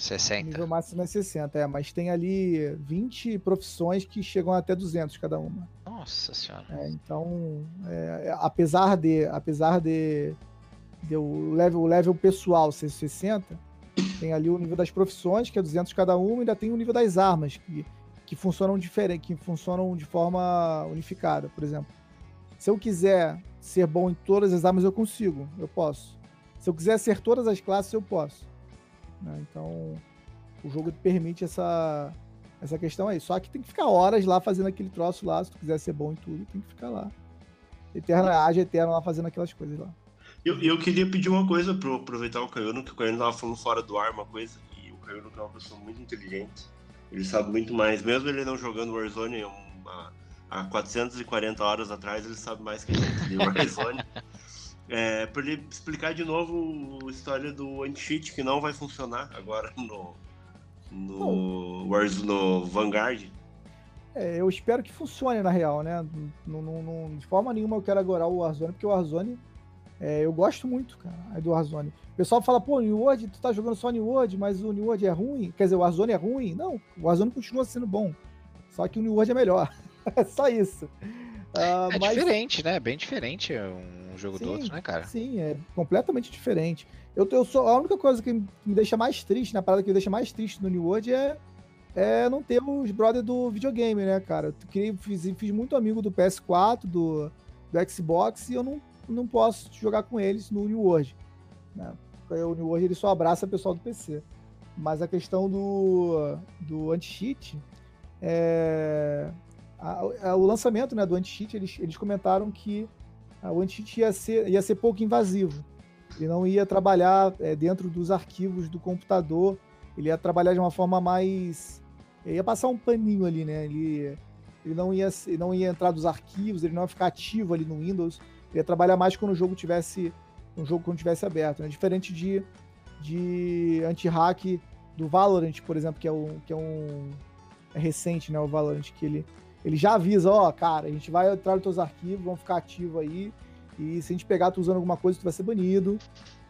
O 60. nível máximo é 60, é. Mas tem ali 20 profissões que chegam até 200 cada uma. Nossa senhora. É, então, é, é, apesar de, apesar de, de o, level, o level pessoal ser 60, tem ali o nível das profissões, que é 200 cada uma, e ainda tem o nível das armas, que, que funcionam diferente, que funcionam de forma unificada. Por exemplo, se eu quiser ser bom em todas as armas, eu consigo, eu posso. Se eu quiser ser todas as classes, eu posso. Né? Então, o jogo permite essa, essa questão aí. Só que tem que ficar horas lá fazendo aquele troço lá. Se tu quiser ser bom em tudo, tem que ficar lá. Eterna, age eterna lá fazendo aquelas coisas lá. Eu, eu queria pedir uma coisa eu aproveitar o Caiano, que o Caiano tava falando fora do ar uma coisa, e o Caiano que é uma pessoa muito inteligente. Ele sabe muito mais, mesmo ele não jogando Warzone uma, há 440 horas atrás, ele sabe mais que a gente de Warzone. É, pra ele explicar de novo a história do anti-cheat, que não vai funcionar agora no, no, Warzone, no Vanguard. É, eu espero que funcione na real, né? Não, não- não- de forma nenhuma eu quero agorar o Warzone, porque o Warzone é, eu gosto muito, cara, é do Warzone. O pessoal fala, pô, New World, tu tá jogando só New World, mas o New World é ruim. Quer dizer, o Warzone é ruim. Não, o Warzone continua sendo bom. Só que o New World é melhor. é só isso. Ah, É mas- diferente, né? Bem diferente um jogo do Sim, outro, né, cara? Sim, é completamente diferente. Eu, eu sou a única coisa que me deixa mais triste, na parada que me deixa mais triste no New World é, é não ter os brothers do videogame, né, cara? Eu criei, fiz, fiz muito amigo do PS4, do, do Xbox e eu não, não posso jogar com eles no New World. né? o New World ele só abraça o pessoal do PC. Mas a questão do, do anti-cheat, é, a, a, o lançamento né, do anti-cheat, eles, eles comentaram que o anti-cheat ia ser, ia ser pouco invasivo. Ele não ia trabalhar é, dentro dos arquivos do computador, ele ia trabalhar de uma forma mais. Ele ia passar um paninho ali, né? Ele, ele não, ia, ele não ia entrar dos arquivos, ele não ia ficar ativo ali no Windows, ele ia trabalhar mais quando o jogo tivesse. Um jogo quando tivesse aberto, né? Diferente de, de anti-hack do Valorant, por exemplo, que é, o, que é um. É recente, né? O Valorant, que ele, ele já avisa, ó, oh, cara, a gente vai entrar nos teus arquivos, vão ficar ativo aí. E se a gente pegar tu usando alguma coisa, tu vai ser banido.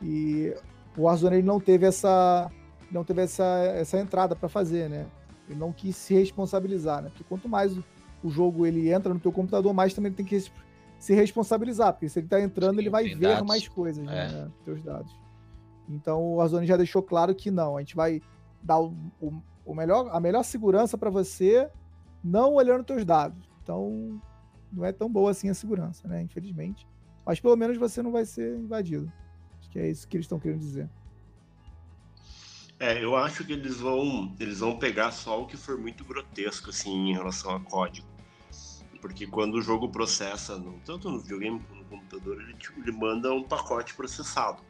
E o Warzone ele não teve essa não teve essa, essa entrada para fazer, né? Ele não quis se responsabilizar, né? Porque quanto mais o jogo ele entra no teu computador, mais também ele tem que se responsabilizar, porque se ele tá entrando, Sim, ele vai ver dados. mais coisas, né? é. né? Teus dados. Então o Warzone já deixou claro que não, a gente vai dar o, o, o melhor, a melhor segurança para você, não olhando teus dados. Então não é tão boa assim a segurança, né? Infelizmente. Mas pelo menos você não vai ser invadido. Acho que é isso que eles estão querendo dizer. É, eu acho que eles vão, eles vão pegar só o que for muito grotesco, assim, em relação a código. Porque quando o jogo processa, no, tanto no videogame como no computador, ele, tipo, ele manda um pacote processado.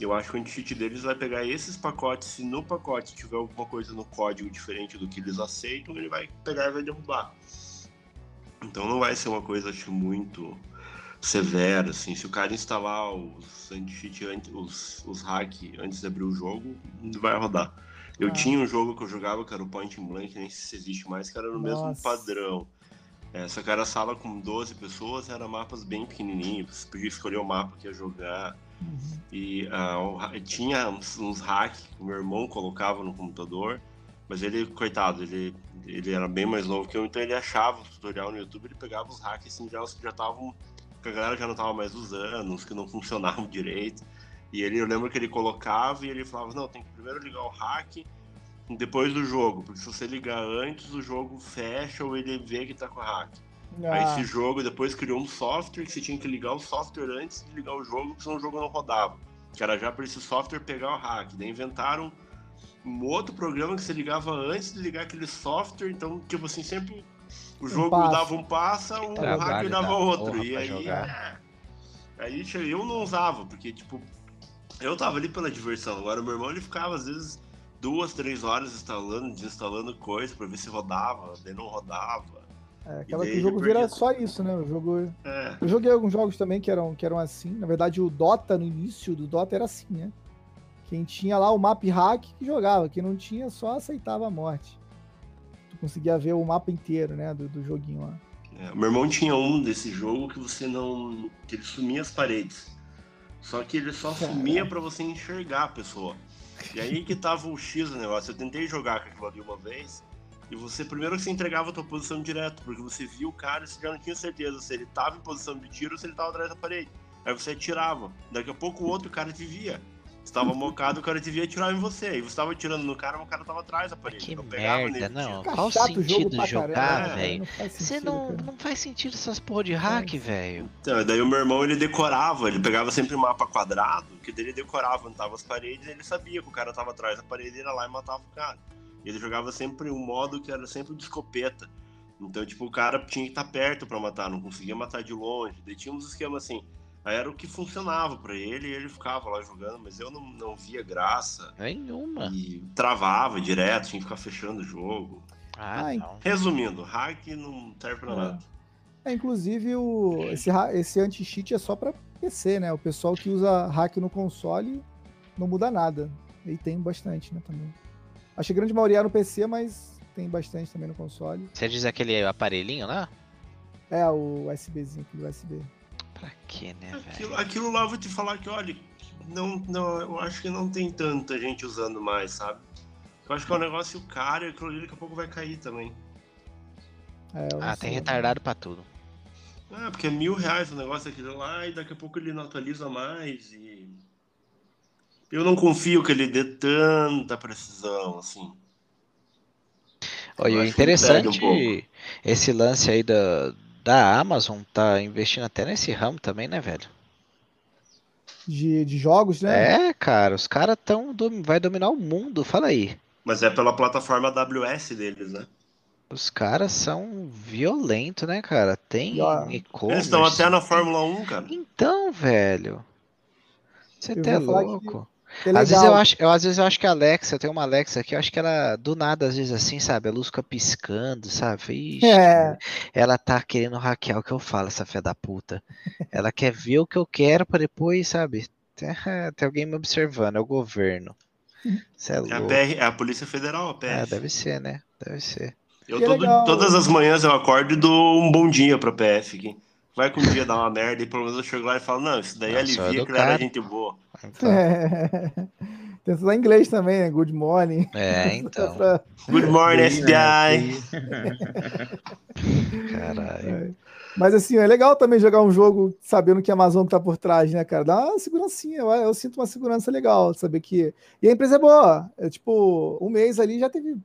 Eu acho que o anti-cheat deles vai pegar esses pacotes, se no pacote tiver alguma coisa no código diferente do que eles aceitam, ele vai pegar e vai derrubar. Então não vai ser uma coisa, acho, muito severa, assim. Se o cara instalar os anti-cheat, os, os hack antes de abrir o jogo, vai rodar. Eu ah. tinha um jogo que eu jogava, que era o Point Blank, nem sei se existe mais, que era no Nossa. mesmo padrão. Essa cara sala com 12 pessoas, era mapas bem pequenininhos, você podia escolher o mapa que ia jogar. E uh, tinha uns, uns hacks que meu irmão colocava no computador, mas ele, coitado, ele, ele era bem mais novo que eu, então ele achava o tutorial no YouTube, ele pegava os hacks assim, já, já estavam que a galera já não tava mais usando, uns que não funcionavam direito. E ele, eu lembro que ele colocava e ele falava, não, tem que primeiro ligar o hack depois do jogo, porque se você ligar antes, o jogo fecha ou ele vê que tá com hack. Ah. Aí esse jogo depois criou um software que você tinha que ligar o software antes de ligar o jogo, porque senão o jogo não rodava. Que era já para esse software pegar o hack. Daí inventaram um outro programa que você ligava antes de ligar aquele software, então, tipo assim, sempre o jogo um dava um passa, o hacker dava outro. E aí, é, aí eu não usava, porque tipo, eu tava ali pela diversão. Agora o meu irmão ele ficava às vezes duas, três horas instalando, desinstalando coisa pra ver se rodava, daí não rodava. É, aquela que o jogo vira só isso, né? O jogo. É. Eu joguei alguns jogos também que eram, que eram assim. Na verdade, o Dota, no início do Dota, era assim, né? Quem tinha lá o map hack que jogava, quem não tinha só aceitava a morte conseguia ver o mapa inteiro, né, do, do joguinho lá. É, meu irmão tinha um desse jogo que você não. que ele sumia as paredes. Só que ele só sumia para você enxergar a pessoa. E aí que tava o X do negócio. Eu tentei jogar com aquilo ali uma vez. E você, primeiro que você entregava a tua posição direto, porque você via o cara e você já não tinha certeza se ele tava em posição de tiro ou se ele tava atrás da parede. Aí você atirava. Daqui a pouco o outro cara te via estava mocado, o cara devia atirar em você. E você estava atirando no cara, mas o cara tava atrás da parede. Que merda, nele, não. Qual o sentido jogar, velho? Você não, não faz sentido essas porra de hack, velho. Então, daí o meu irmão, ele decorava, ele pegava sempre um mapa quadrado, que dele decorava onde tava as paredes, e ele sabia que o cara tava atrás da parede, ele ia lá e matava o cara. Ele jogava sempre um modo que era sempre de escopeta. Então, tipo, o cara tinha que estar perto para matar, não conseguia matar de longe. Daí tinha uns esquemas assim, era o que funcionava para ele e ele ficava lá jogando, mas eu não, não via graça. Nenhuma. E travava direto, tinha que ficar fechando o jogo. Ah, não. Resumindo, hack não serve pra é. nada. É, inclusive, o, esse, esse anti-cheat é só para PC, né? O pessoal que usa hack no console não muda nada. E tem bastante, né, também. Acho que a grande maioria é no PC, mas tem bastante também no console. Você diz aquele aparelhinho lá? É, o USBzinho, aquele USB. Pra quê, né, aquilo, velho? Aquilo lá eu vou te falar que, olha, não, não, eu acho que não tem tanta gente usando mais, sabe? Eu acho que é um negócio caro e aquilo ali daqui a pouco vai cair também. É, ah, tem retardado pra tudo. Ah, porque é mil reais o negócio aquilo lá e daqui a pouco ele não atualiza mais e. Eu não confio que ele dê tanta precisão, assim. Olha, interessante um esse lance aí da, da Amazon tá investindo até nesse ramo também, né, velho? de, de jogos, né? É, cara, os caras tão vai dominar o mundo, fala aí. Mas é pela plataforma AWS deles, né? Os caras são violentos, né, cara? Tem e-commerce. Eles estão até na Fórmula 1, cara. Então, velho. Você tá é louco. Que é Às vezes eu acho, eu, às vezes eu acho que a Alexa, eu tenho uma Alexa aqui, eu acho que ela, do nada, às vezes assim, sabe, a luz fica piscando, sabe? Ixi, É. ela tá querendo hackear o que eu falo, essa fé da puta. Ela quer ver o que eu quero pra depois, sabe? Tem, tem alguém me observando, é o governo. Você é É. PR, é a Polícia Federal, a PF. É, deve ser, né? Deve ser. Eu Que todo- todas as manhãs eu acordo e dou um bom dia pra PF aqui. Vai que um dia dá uma merda e pelo menos eu chego lá e falo, não, isso daí Não, só alivia que ele educado. era gente boa. Então, É. Tem que inglês também, né? Good morning. é, então. Pra- Good morning, Daí, né, FBI. Caralho. Mas assim, é legal também jogar um jogo sabendo que a Amazon tá por trás, né, cara? Dá uma segurancinha, eu, eu sinto uma segurança legal, saber que. E a empresa é boa. É tipo, um mês ali já teve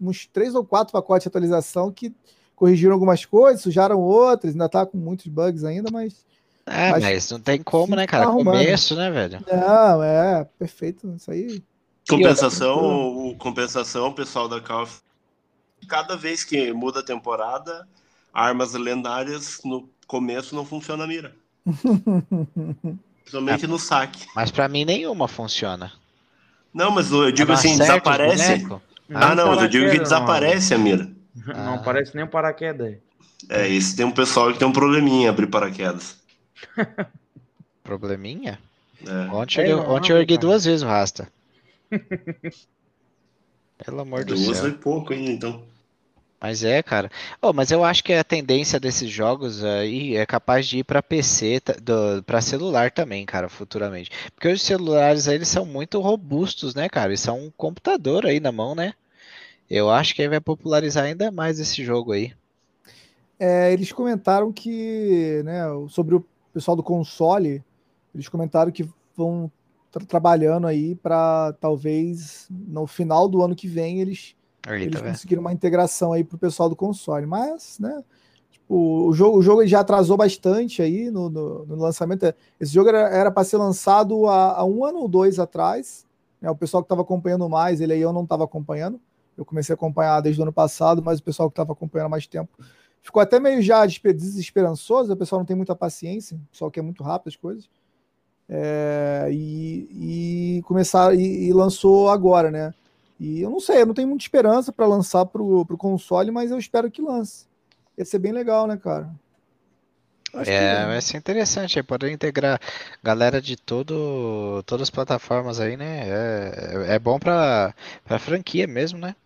uns três ou quatro pacotes de atualização que corrigiram algumas coisas, sujaram outras, ainda tá com muitos bugs ainda, mas. É, Mas mas não tem como, né, tá cara? arrumando. Começo, né, velho? Não, é perfeito. Isso aí. Compensação, o, compensação, o pessoal da Call of cada vez que muda a temporada, armas lendárias no começo não funciona a mira. Principalmente no saque. Mas pra mim nenhuma funciona. Não, mas eu digo Não assim, desaparece. boneco? Ah, não, mas eu digo que desaparece a mira. Não, Ah. não aparece nem o paraquedas. É, esse tem um pessoal que tem um probleminha em abrir paraquedas. Probleminha? É. Ontem, É, eu, não, ontem eu ergui cara. duas vezes o rasta. Pelo amor do Duas céu. foi pouco ainda, então. Mas é, cara. Oh, mas eu acho que a tendência desses jogos aí é capaz de ir pra PC, pra celular também, cara, futuramente. Porque os celulares aí, eles são muito robustos, né, cara? Eles são um computador aí na mão, né? Eu acho que aí vai popularizar ainda mais esse jogo aí. É, eles comentaram que, né, sobre o pessoal do console, eles comentaram que vão tra- trabalhando aí para talvez no final do ano que vem eles, eles conseguiram uma integração aí pro pessoal do console. Mas, né, tipo, o jogo, o jogo já atrasou bastante aí no, no- no lançamento. Esse jogo era para ser lançado há, há um ano ou dois atrás. né, o pessoal que estava acompanhando mais, ele aí eu não estava acompanhando. Eu comecei a acompanhar desde o ano passado, mas o pessoal que estava acompanhando há mais tempo ficou até meio já desesperançoso. O pessoal não tem muita paciência, o pessoal quer muito rápido as coisas. É, e, e começar e, e lançou agora, né? E eu não sei, eu não tenho muita esperança para lançar pro, pro console, mas eu espero que lance. Ia ser bem legal, né, cara? Acho É, vai ser interessante, é poder integrar galera de todo, todas as plataformas aí, né? É, é bom pra, pra franquia mesmo, né?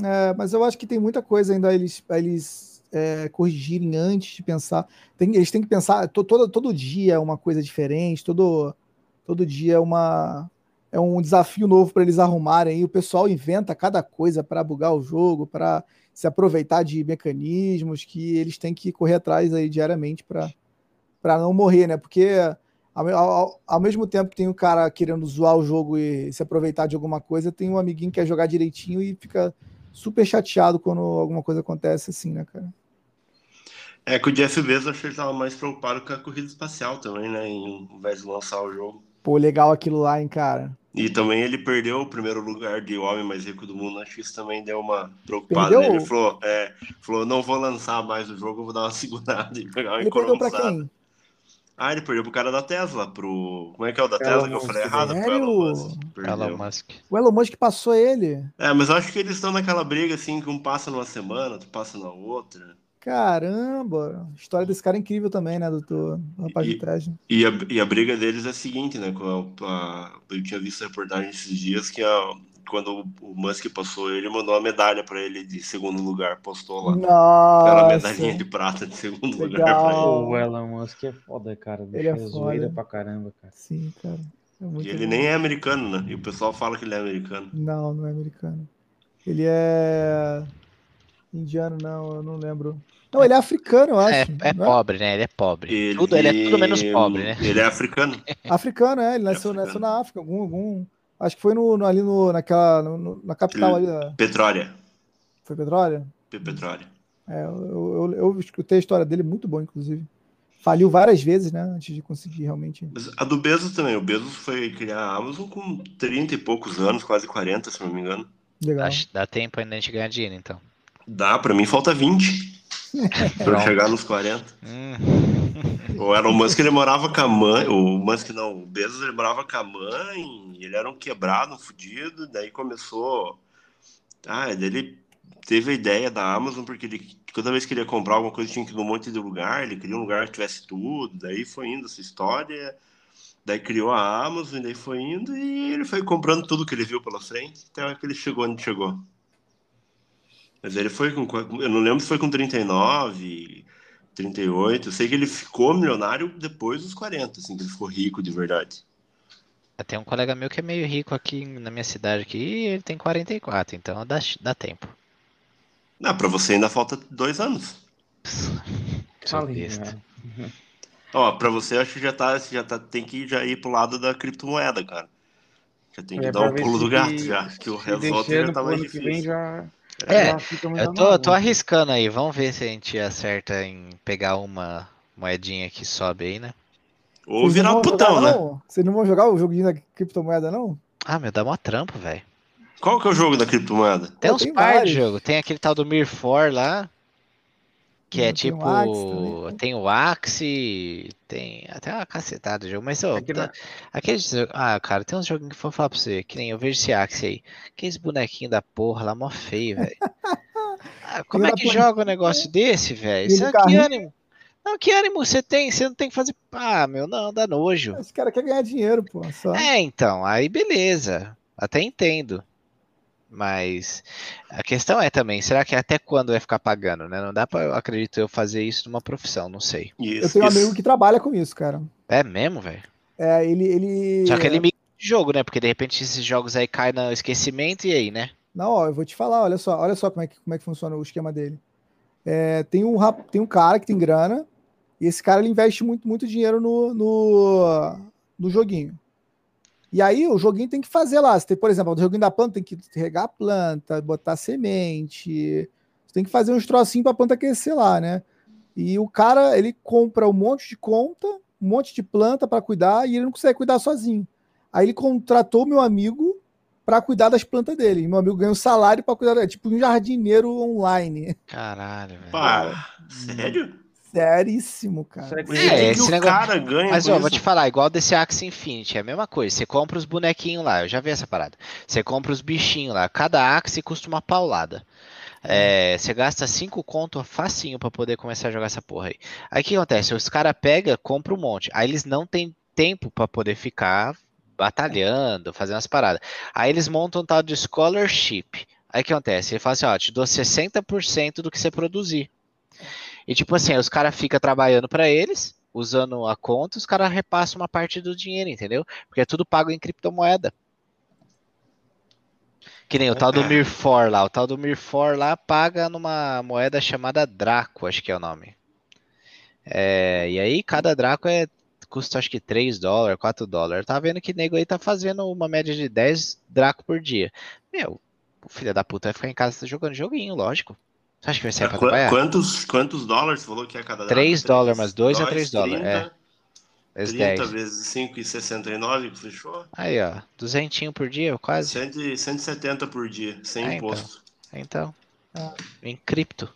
É, mas eu acho que tem muita coisa ainda a eles, a eles é, corrigirem antes de pensar. Tem- eles têm que pensar to- todo, todo dia é uma coisa diferente, todo, todo dia é uma é um desafio novo para eles arrumarem. E o pessoal inventa cada coisa para bugar o jogo, para se aproveitar de mecanismos que eles têm que correr atrás aí diariamente para não morrer, né? Porque ao, ao- ao mesmo tempo que tem o cara querendo zoar o jogo e se aproveitar de alguma coisa, tem um amiguinho que quer jogar direitinho e fica super chateado quando alguma coisa acontece assim, né, cara? É que o Jeff Bezos acho que ele tava mais preocupado com a corrida espacial também, né? Em vez de lançar o jogo. Pô, legal aquilo lá, hein, cara. E também ele perdeu o primeiro lugar de homem mais rico do mundo. Acho que isso também deu uma preocupada. Perdeu? Ele falou, é, falou, não vou lançar mais o jogo, vou dar uma segurada e pegar uma Ele perdeu pra quem? Ah, ele perdeu pro cara da Tesla, pro. Como é que é o da Elon Tesla que eu Musk, falei errado? Pro? Elon Musk. Perdeu. Elon Musk. O Elon Musk passou ele. É, mas eu acho que eles estão naquela briga assim, que um passa numa semana, outro passa na outra. Caramba! A história desse cara é incrível também, né, doutor? O rapaz E- de trás. né? E a, e a briga deles é a seguinte, né? com a- a- eu tinha visto a reportagem esses dias que a- quando o, Musk passou ele, mandou uma medalha pra ele de segundo lugar, postou lá. Aquela medalhinha de Nossa! prata de segundo Legal. lugar pra ele. O Elon Musk é foda, cara. Ele é é, zoeira foda. pra caramba, cara. Sim, cara. É muito E ele bom. nem é americano, né? E o pessoal fala que ele é americano. Não, não é americano. Ele é indiano, não, eu não lembro. Não, ele é africano, eu acho. É, é pobre, né? Ele é pobre. Ele, Tudo, ele é tudo menos pobre, né? Ele é africano. Africano, é. Ele nasceu, nasceu na África, algum, algum. Acho que foi no, no- ali no, naquela, no- no- na capital ali. da- Petrólia. Foi Petróleo? Pe- Petrólia. É, eu, eu, eu escutei a história dele, muito bom, inclusive. faliu várias vezes, né? Antes de conseguir realmente. Mas a do Bezos também. O Bezos foi criar a Amazon com 30 e poucos anos, quase 40, se não me engano. Legal. Acho que dá tempo ainda de ganhar dinheiro, então. Dá, pra mim falta 20 pra chegar nos 40. Hum, O Elon Musk ele morava com a mãe, o Musk não, o Bezos ele morava com a mãe, ele era um quebrado, um fudido, daí começou. Ah, ele teve a ideia da Amazon, porque ele, toda vez que ele ia comprar alguma coisa tinha que ir num monte de lugar, ele queria um lugar que tivesse tudo, daí foi indo essa história, daí criou a Amazon, daí foi indo e ele foi comprando tudo que ele viu pela frente, até que ele chegou onde chegou. Mas ele foi com. Eu não lembro se foi com 39, 38. Eu sei que ele ficou milionário depois dos 40, assim, que ele ficou rico de verdade. Tem um colega meu que é meio rico aqui na minha cidade aqui, e ele tem 44, então dá, dá tempo. Não, pra você ainda falta dois anos. Besta. né? Ó, pra você acho que já tá, já tá, tem que já ir pro lado da criptomoeda, cara. Já tem que É, dar um pulo do gato, já. Que o deixando já tá mais ano que vem difícil. já, É, já fica muito Eu tô, tô arriscando aí, vamos ver se a gente acerta em pegar uma moedinha que sobe aí, né? Ou Vocês virar um putão, jogar, né? não? Vocês não vão jogar o joguinho da criptomoeda, não? Ah, meu, dá mó trampo, velho. Qual que é o jogo da criptomoeda? Tem Pô, uns tem par de vários. jogo. Tem aquele tal do Mirfor lá. Que é Hum, tem o tipo. Também. Tem o Axie. Tem até uma cacetada de jogo. Mas, ô, Aquele- tá- aqueles. Ah, cara, tem uns joguinhos que eu vou falar pra você. Que nem eu vejo esse Axie aí. Aqueles bonequinhos da porra lá, mó feio, velho. Ah, como é que porra. joga um negócio desse, velho? Isso que carrinho. ânimo. Não, que ânimo você tem? Você não tem que fazer. Ah, meu, não, dá nojo. Esse cara quer ganhar dinheiro, pô. Só. É, então, aí beleza. Até entendo. Mas a questão é também, será que até quando vai ficar pagando, né? Não dá pra, eu acredito, eu fazer isso numa profissão, não sei. Isso, Eu tenho um isso. amigo que trabalha com isso, cara. É mesmo, velho? É, ele, ele. Só que ele migra de jogo, né? Porque de repente esses jogos aí caem no esquecimento e aí, né? Não, ó, eu vou te falar, olha só, olha só como é que, como é que funciona o esquema dele. É, tem, um, rap- tem um cara que tem grana, e esse cara ele investe muito, muito dinheiro no, no, no joguinho. E aí o joguinho tem que fazer lá. Você tem, por exemplo, o joguinho da planta tem que regar a planta, botar semente. Você tem que fazer uns trocinhos pra planta crescer lá, né? E o cara, ele compra um monte de conta, um monte de planta para cuidar, e ele não consegue cuidar sozinho. Aí ele contratou meu amigo para cuidar das plantas dele. E meu amigo ganha um salário para cuidar, é tipo um jardineiro online. Caralho, velho. Pá, sério? Seríssimo, cara. É, esse o negócio- cara ganha Mas ó, vou te falar, igual desse Axie Infinity, é a mesma coisa. Você compra os bonequinhos lá, eu já vi essa parada. Você compra os bichinhos lá, cada Axie custa uma paulada. É, você gasta 5 conto facinho pra poder começar a jogar essa porra aí. Aí o que acontece? Os caras pegam, compram um monte. Aí eles não têm tempo pra poder ficar batalhando, fazendo as paradas. Aí eles montam um tal de scholarship. Aí o que acontece? Ele fala assim, ó, te dou 60% do que você produzir. E tipo assim, os caras ficam trabalhando pra eles, usando a conta, os caras repassam uma parte do dinheiro, entendeu? Porque é tudo pago em criptomoeda. Que nem o tal do Mirfor lá. O tal do Mirfor lá paga numa moeda chamada Draco, acho que é o nome. É, e aí cada Draco é custa acho que 3 dólares, 4 dólares. Tá vendo que nego aí tá fazendo uma média de 10 Draco por dia. Meu, o filho da puta vai ficar em casa jogando joguinho, lógico. Você acha que vai sair pra trabalhar? quantos, quantos dólares falou que é cada Três draco? dólares, mas dois a três 30, dólares, é. Esse 30 10. vezes 5,69 que fechou? Aí, ó, duzentinho por dia, quase. 100, 170 por dia, sem É, então. imposto. Então, Ah. em cripto.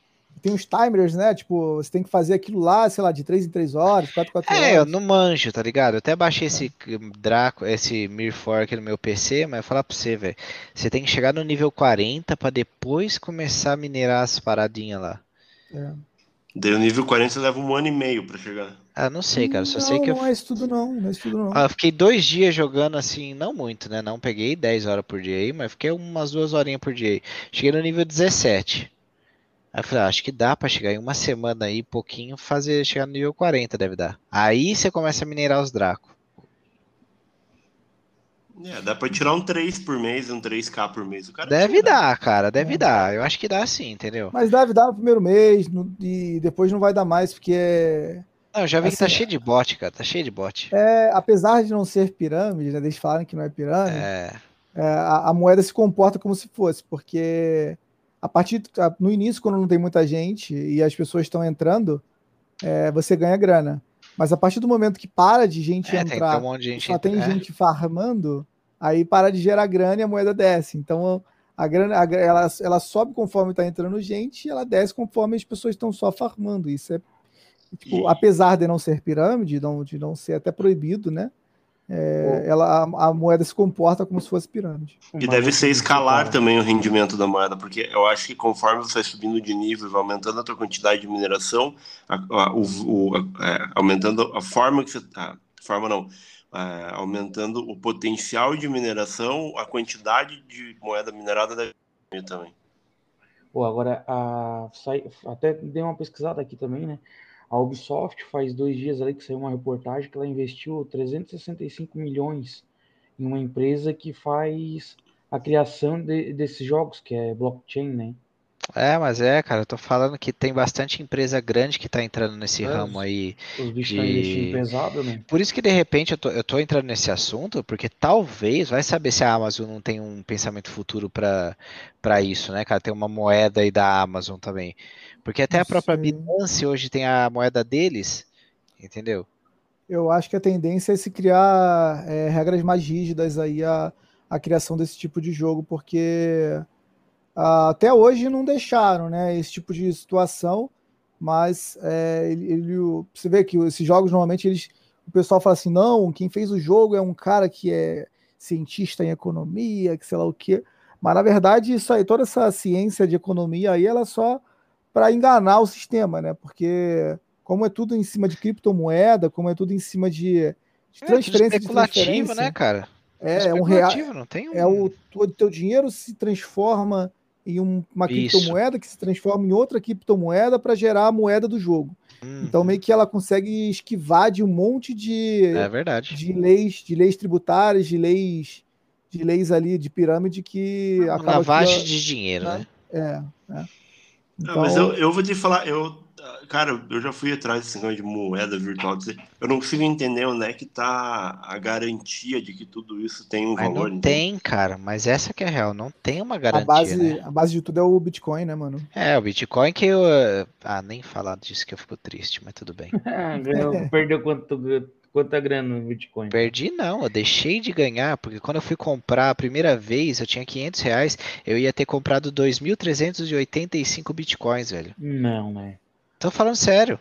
Tem uns timers, né? Tipo, você tem que fazer aquilo lá, sei lá, de 3 em 3 horas, 4 em 4 É, eu horas. não manjo, tá ligado? Eu até baixei esse Draco, esse Mirfor aqui no meu PC, mas eu falar pra você, velho. Você tem que chegar no nível 40 pra depois começar a minerar as paradinhas lá. É. Daí o nível 40 você leva um ano e meio pra chegar. Ah, não sei, cara. Só não, sei que eu. não é isso tudo não, não é isso tudo não. Ah, eu fiquei dois dias jogando assim, não muito, né? Não peguei 10 horas por dia aí, mas fiquei umas duas horinhas por dia aí. Cheguei no nível 17. Aí eu falei, ah, acho que dá pra chegar em uma semana aí, pouquinho, fazer chegar no nível 40, deve dar. Aí você começa a minerar os Dracos. É, dá pra tirar um 3 por mês, um 3k por mês. O cara Deve tira. dar, cara, deve É. dar. Eu acho que dá sim, entendeu? Mas deve dar no primeiro mês no- e depois não vai dar mais, porque é, Não, eu já vi que tá Assim, cheio de bot, cara. Tá cheio de bot. é, apesar de não ser pirâmide, né? Eles falaram que não é pirâmide, É. é, a, a moeda se comporta como se fosse, porque a partir no início, quando não tem muita gente e as pessoas estão entrando, é, você ganha grana. Mas a partir do momento que para de gente É, tem entrar, um monte de gente. só tem é. gente farmando, aí para de gerar grana e a moeda desce. Então a grana, a ela, ela sobe conforme está entrando gente e ela desce conforme as pessoas estão só farmando. Isso é, tipo, E- apesar de não ser pirâmide, não, de não ser até proibido, né? É, ela, a, a moeda se comporta como se fosse pirâmide. E deve ser escalar também o rendimento da moeda, porque eu acho que conforme você vai subindo de nível, vai aumentando a tua quantidade de mineração, a- a- o, o- a- é, aumentando a forma que você. A forma não. é, aumentando o potencial de mineração, a quantidade de moeda minerada deve também. Pô, agora, a, sai- até dei uma pesquisada aqui também, né? A Ubisoft faz dois dias ali que saiu uma reportagem que ela investiu 365 milhões em uma empresa que faz a criação de- desses jogos, que é blockchain, né? É, mas é, cara, eu tô falando que tem bastante empresa grande que tá entrando nesse É, ramo aí. Os bichos estão De- pesado, né? Por isso que de repente eu tô, eu tô entrando nesse assunto, porque talvez, vai saber se a Amazon não tem um pensamento futuro pra para isso, né, cara? Tem uma moeda aí da Amazon também. Porque até a própria sei. Binance hoje tem a moeda deles, entendeu? Eu acho que a tendência é se criar é, regras mais rígidas aí a, a criação desse tipo de jogo, porque ah, até hoje não deixaram, né, esse tipo de situação, mas é, ele, ele- você vê que esses jogos normalmente eles, o pessoal fala assim, não, quem fez o jogo é um cara que é cientista em economia, que sei lá o quê, mas na verdade isso aí, toda essa ciência de economia aí, ela só para enganar o sistema, né, porque como é tudo em cima de criptomoeda, como é tudo em cima de, de É, transferência de transferência, né, cara? é, é um real, especulativo, não tem um... é o, teu dinheiro se transforma em um- uma Isso. criptomoeda que se transforma em outra criptomoeda para gerar a moeda do jogo. Hum, Então meio que ela consegue esquivar de um monte de, é verdade. de leis, de leis tributárias, de leis, de leis ali de pirâmide que lavagem de dinheiro, né? né? é, é. Ah, Então, mas eu, eu vou te falar, eu, cara, eu já fui atrás desse negócio de moeda virtual. Eu não consigo entender onde é que tá a garantia de que tudo isso tem um Mas valor. não tem, cara. Mas essa que é a real. Não tem uma a garantia, base, né? a base de tudo é o Bitcoin, né, mano? É, o Bitcoin que eu... Ah, nem falar disso que eu fico triste, mas tudo bem. Perdeu quanto, quanta grana no Bitcoin? Perdi não, eu deixei de ganhar, porque quando eu fui comprar a primeira vez, eu tinha 500 reais, eu ia ter comprado 2.385 bitcoins, velho. Não, né? Tô falando sério.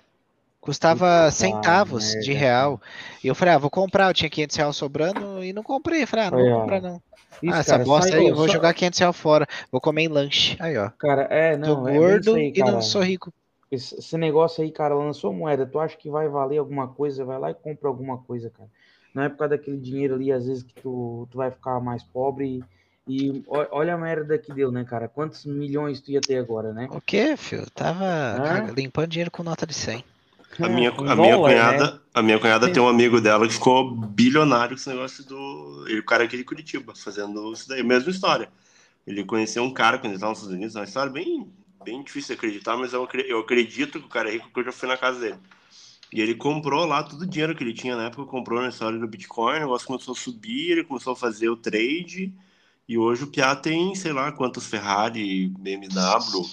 Custava centavos de merda, real. E eu falei, ah, vou comprar, eu tinha 500 reais sobrando e não comprei. Eu falei, ah, não Aí, vou comprar não. Isso, ah, essa cara, bosta sai- aí, eu vou só- jogar 500 reais fora. Vou comer em lanche. Aí, ó. Cara, é, Tô não, é bem gordo isso aí, e não sou rico. Esse, negócio aí, cara, lançou moeda, tu acha que vai valer alguma coisa, vai lá e compra alguma coisa, cara. Não é por causa daquele dinheiro ali, às vezes, que tu, tu vai ficar mais pobre e, e olha a merda que deu, né, cara? Quantos milhões tu ia ter agora, né? O quê, filho? Tava limpando dinheiro com nota de 100. A minha, Com a minha dólar, né? cunhada, a minha cunhada tem um amigo dela que ficou bilionário com esse negócio do. Ele, o cara aqui de Curitiba, fazendo isso daí, mesma história. Ele conheceu um cara quando ele estava nos Estados Unidos, é uma história bem, bem difícil acreditar, mas eu, acre- eu acredito que o cara é rico porque eu já fui na casa dele. E ele comprou lá todo o dinheiro que ele tinha na época, comprou na história do Bitcoin, o negócio começou a subir, ele começou a fazer o trade, e hoje o Piá tem, sei lá, quantos Ferrari, BMW,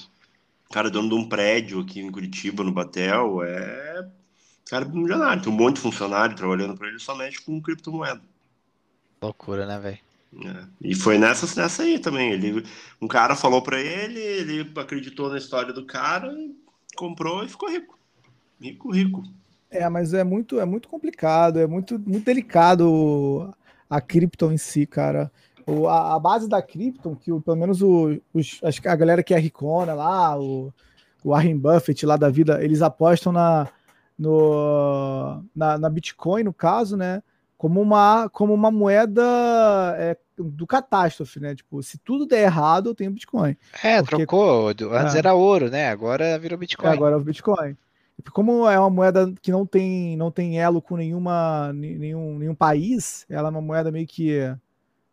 cara dono de um prédio aqui em Curitiba, no Batel, é cara milionário, tem um monte de funcionário trabalhando para ele, só mexe com criptomoeda. Loucura, né, velho? É. E foi nessa, nessa aí também. Ele, um cara falou para ele, ele acreditou na história do cara, comprou e ficou rico. Rico, rico. É, mas é muito, é muito complicado, é muito, muito delicado a cripto em si, cara. O, a, a base da cripto, que o, pelo menos o, os, a galera que é ricona lá, o, o Warren Buffett lá da vida, eles apostam na, no, na, na Bitcoin, no caso, né? Como uma, como uma moeda é, do catástrofe, né? Tipo, se tudo der errado, eu tenho Bitcoin. É, Porque- trocou. Antes Ah. era ouro, né? Agora virou É, Bitcoin. agora é o Bitcoin. Como é uma moeda que não tem, não tem elo com nenhuma, ne- nenhum, nenhum país, ela é uma moeda meio que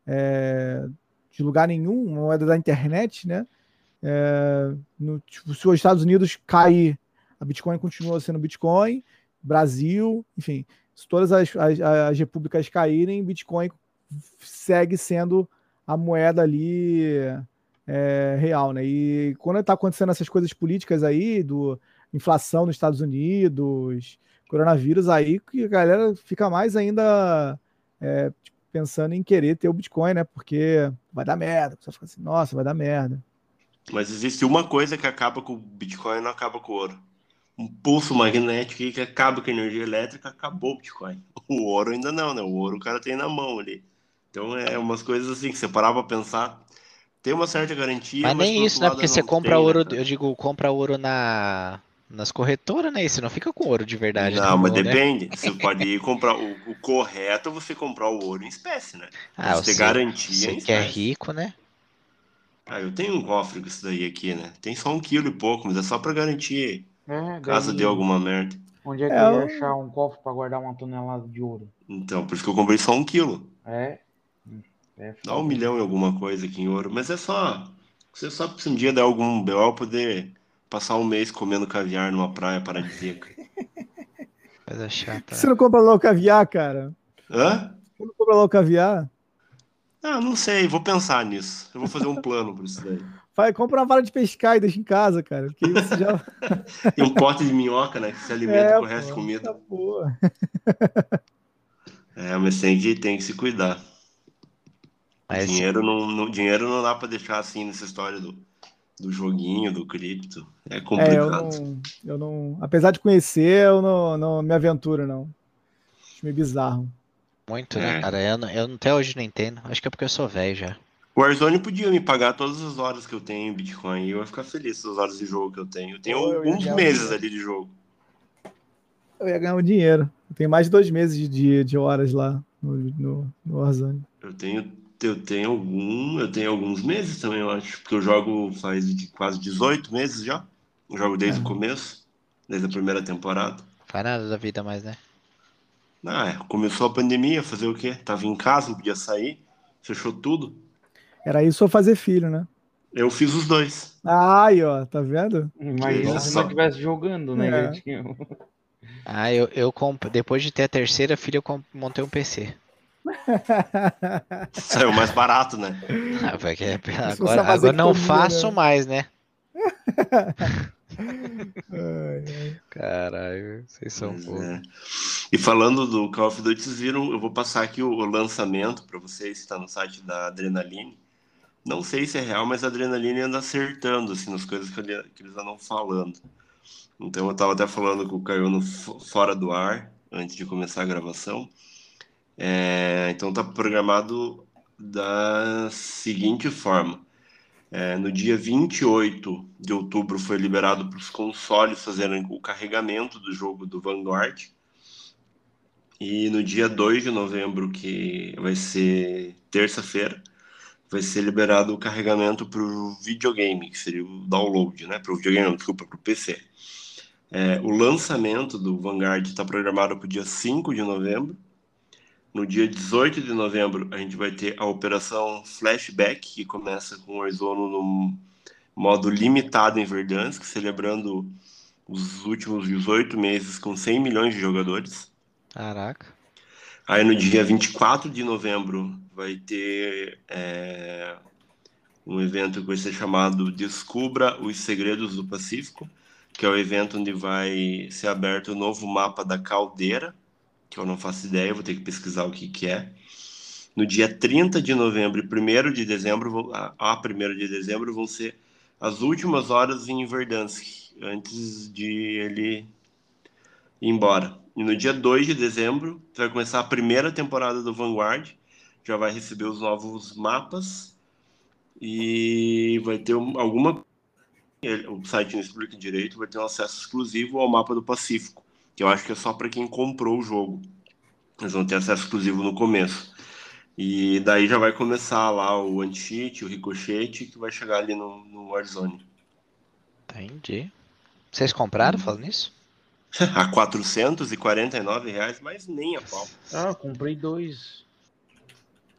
é, de lugar nenhum, uma moeda da internet, né? É, no- tipo, se os Estados Unidos cair, a Bitcoin continua sendo Bitcoin, Brasil, enfim, se todas as, as, as repúblicas caírem, Bitcoin segue sendo a moeda ali é, real, né? E quando está acontecendo essas coisas políticas aí, do inflação nos Estados Unidos, coronavírus aí que a galera fica mais ainda é, pensando em querer ter o Bitcoin, né? Porque vai dar merda. Você fica assim, nossa, vai dar merda. Mas existe uma coisa que acaba com o Bitcoin e não acaba com o ouro. Um pulso magnético que acaba com a energia elétrica, acabou o Bitcoin. O ouro ainda não, né? O ouro o cara tem na mão ali. Então é umas coisas assim que você parar pra pensar. Tem uma certa garantia. Mas, mas nem isso, né? Porque você compra tem, ouro, né, eu digo, compra ouro na, nas corretoras, né? E você não fica com ouro de verdade. Não, na mas mão, né? depende. Você pode ir comprar o, o correto, você comprar o ouro em espécie, né? Ah, você você, garantia você que é rico, né? Ah, eu tenho um cofre com isso daí aqui, né? Tem só um quilo e pouco, mas é só pra garantir É, caso dê alguma merda. Onde é que É, eu ia achar um cofre pra guardar uma tonelada de ouro? Então, por isso que eu comprei só um quilo. É. Hum, é Dá um milhão e alguma coisa aqui em ouro. Mas é só. Você só se um dia der algum BO poder passar um mês comendo caviar numa praia paradisíaca. Coisa chata. Você não compra lá o caviar, cara? Hã? Você não compra lá o caviar? Ah, não sei, vou pensar nisso. Eu vou fazer um plano pra isso daí. Vai, compra uma vara de pescar e deixa em casa, cara. Porque já. E um pote de minhoca, né? Que se alimenta É, com o resto de comida. tá boa. É, mas tem que, tem que se cuidar. Mas Dinheiro não, não- dinheiro não dá pra deixar assim nessa história do, do joguinho, do cripto. É É, eu complicado. não, eu não. Apesar de conhecer, eu não, não me aventuro, não. Acho meio bizarro. muito, né, É. cara? Eu, eu até hoje não entendo. Acho que é porque eu sou velho já. O Warzone podia me pagar todas as horas que eu tenho em Bitcoin e eu ia ficar feliz com as horas de jogo que eu tenho. Eu tenho eu alguns meses ali de jogo. Eu ia ganhar um dinheiro. Eu tenho mais de dois meses de, de, de horas lá no, no, no Warzone. Eu tenho, eu tenho algum, eu tenho alguns meses também, eu acho, porque eu jogo faz de quase 18 meses já. Eu jogo desde É. o começo, desde a primeira temporada. Faz nada da vida mais, né? Ah, é, começou a pandemia, fazer o quê? Tava em casa, não podia sair, fechou tudo. Era isso ou fazer filho, né? Eu fiz os dois. Ai, ó, tá vendo? Imagina se só. não estivesse jogando, né? É. Eu tinha- Ah, eu, eu comp... depois de ter a terceira filha, eu comp- montei um PC. Saiu mais barato, né? Ah, porque você agora, agora não comida, faço né? mais, né? Caralho, vocês são fofos. é. E falando do Call of Duty, vocês viram, eu vou passar aqui o, o lançamento para vocês, está no site da Adrenaline. Não sei se é real, mas a Adrenaline anda acertando assim, nas coisas que, ele- que eles andam falando. Então eu estava até falando com o Caio no fo- fora do ar, antes de começar a gravação. É, então tá programado da seguinte forma. É, no dia 28 de outubro foi liberado para os consoles fazerem o carregamento do jogo do Vanguard. E no dia 2 de novembro, que vai ser terça-feira, vai ser liberado o carregamento para o videogame, que seria o download, né? Para o videogame, não, desculpa, para o PC. É, o lançamento do Vanguard está programado para o dia 5 de novembro. No dia 18 de novembro, a gente vai ter a operação Flashback, que começa com o Warzone no modo limitado em Verdansk, celebrando os últimos 18 meses com 100 milhões de jogadores. Caraca. Aí no dia 24 de novembro vai ter é, um evento que vai ser chamado Descubra os Segredos do Pacífico, que é o evento onde vai ser aberto o novo mapa da Caldeira, que eu não faço ideia, vou ter que pesquisar o que, que é. No dia 30 de novembro e 1 de dezembro, a 1 de dezembro, vão ser as últimas horas em Verdansk, antes de ele ir embora. E no dia 2 de dezembro, vai começar a primeira temporada do Vanguard, já vai receber os novos mapas e vai ter um- alguma. O site não explica direito, vai ter um acesso exclusivo ao mapa do Pacífico, que eu acho que é só para quem comprou o jogo. Eles vão ter acesso exclusivo no começo. E daí já vai começar lá o anti-cheat, o ricochete, que vai chegar ali no, no Warzone. Entendi. Vocês compraram Uhum. falando nisso? a 449 reais, mas nem a pau. Ah, comprei dois.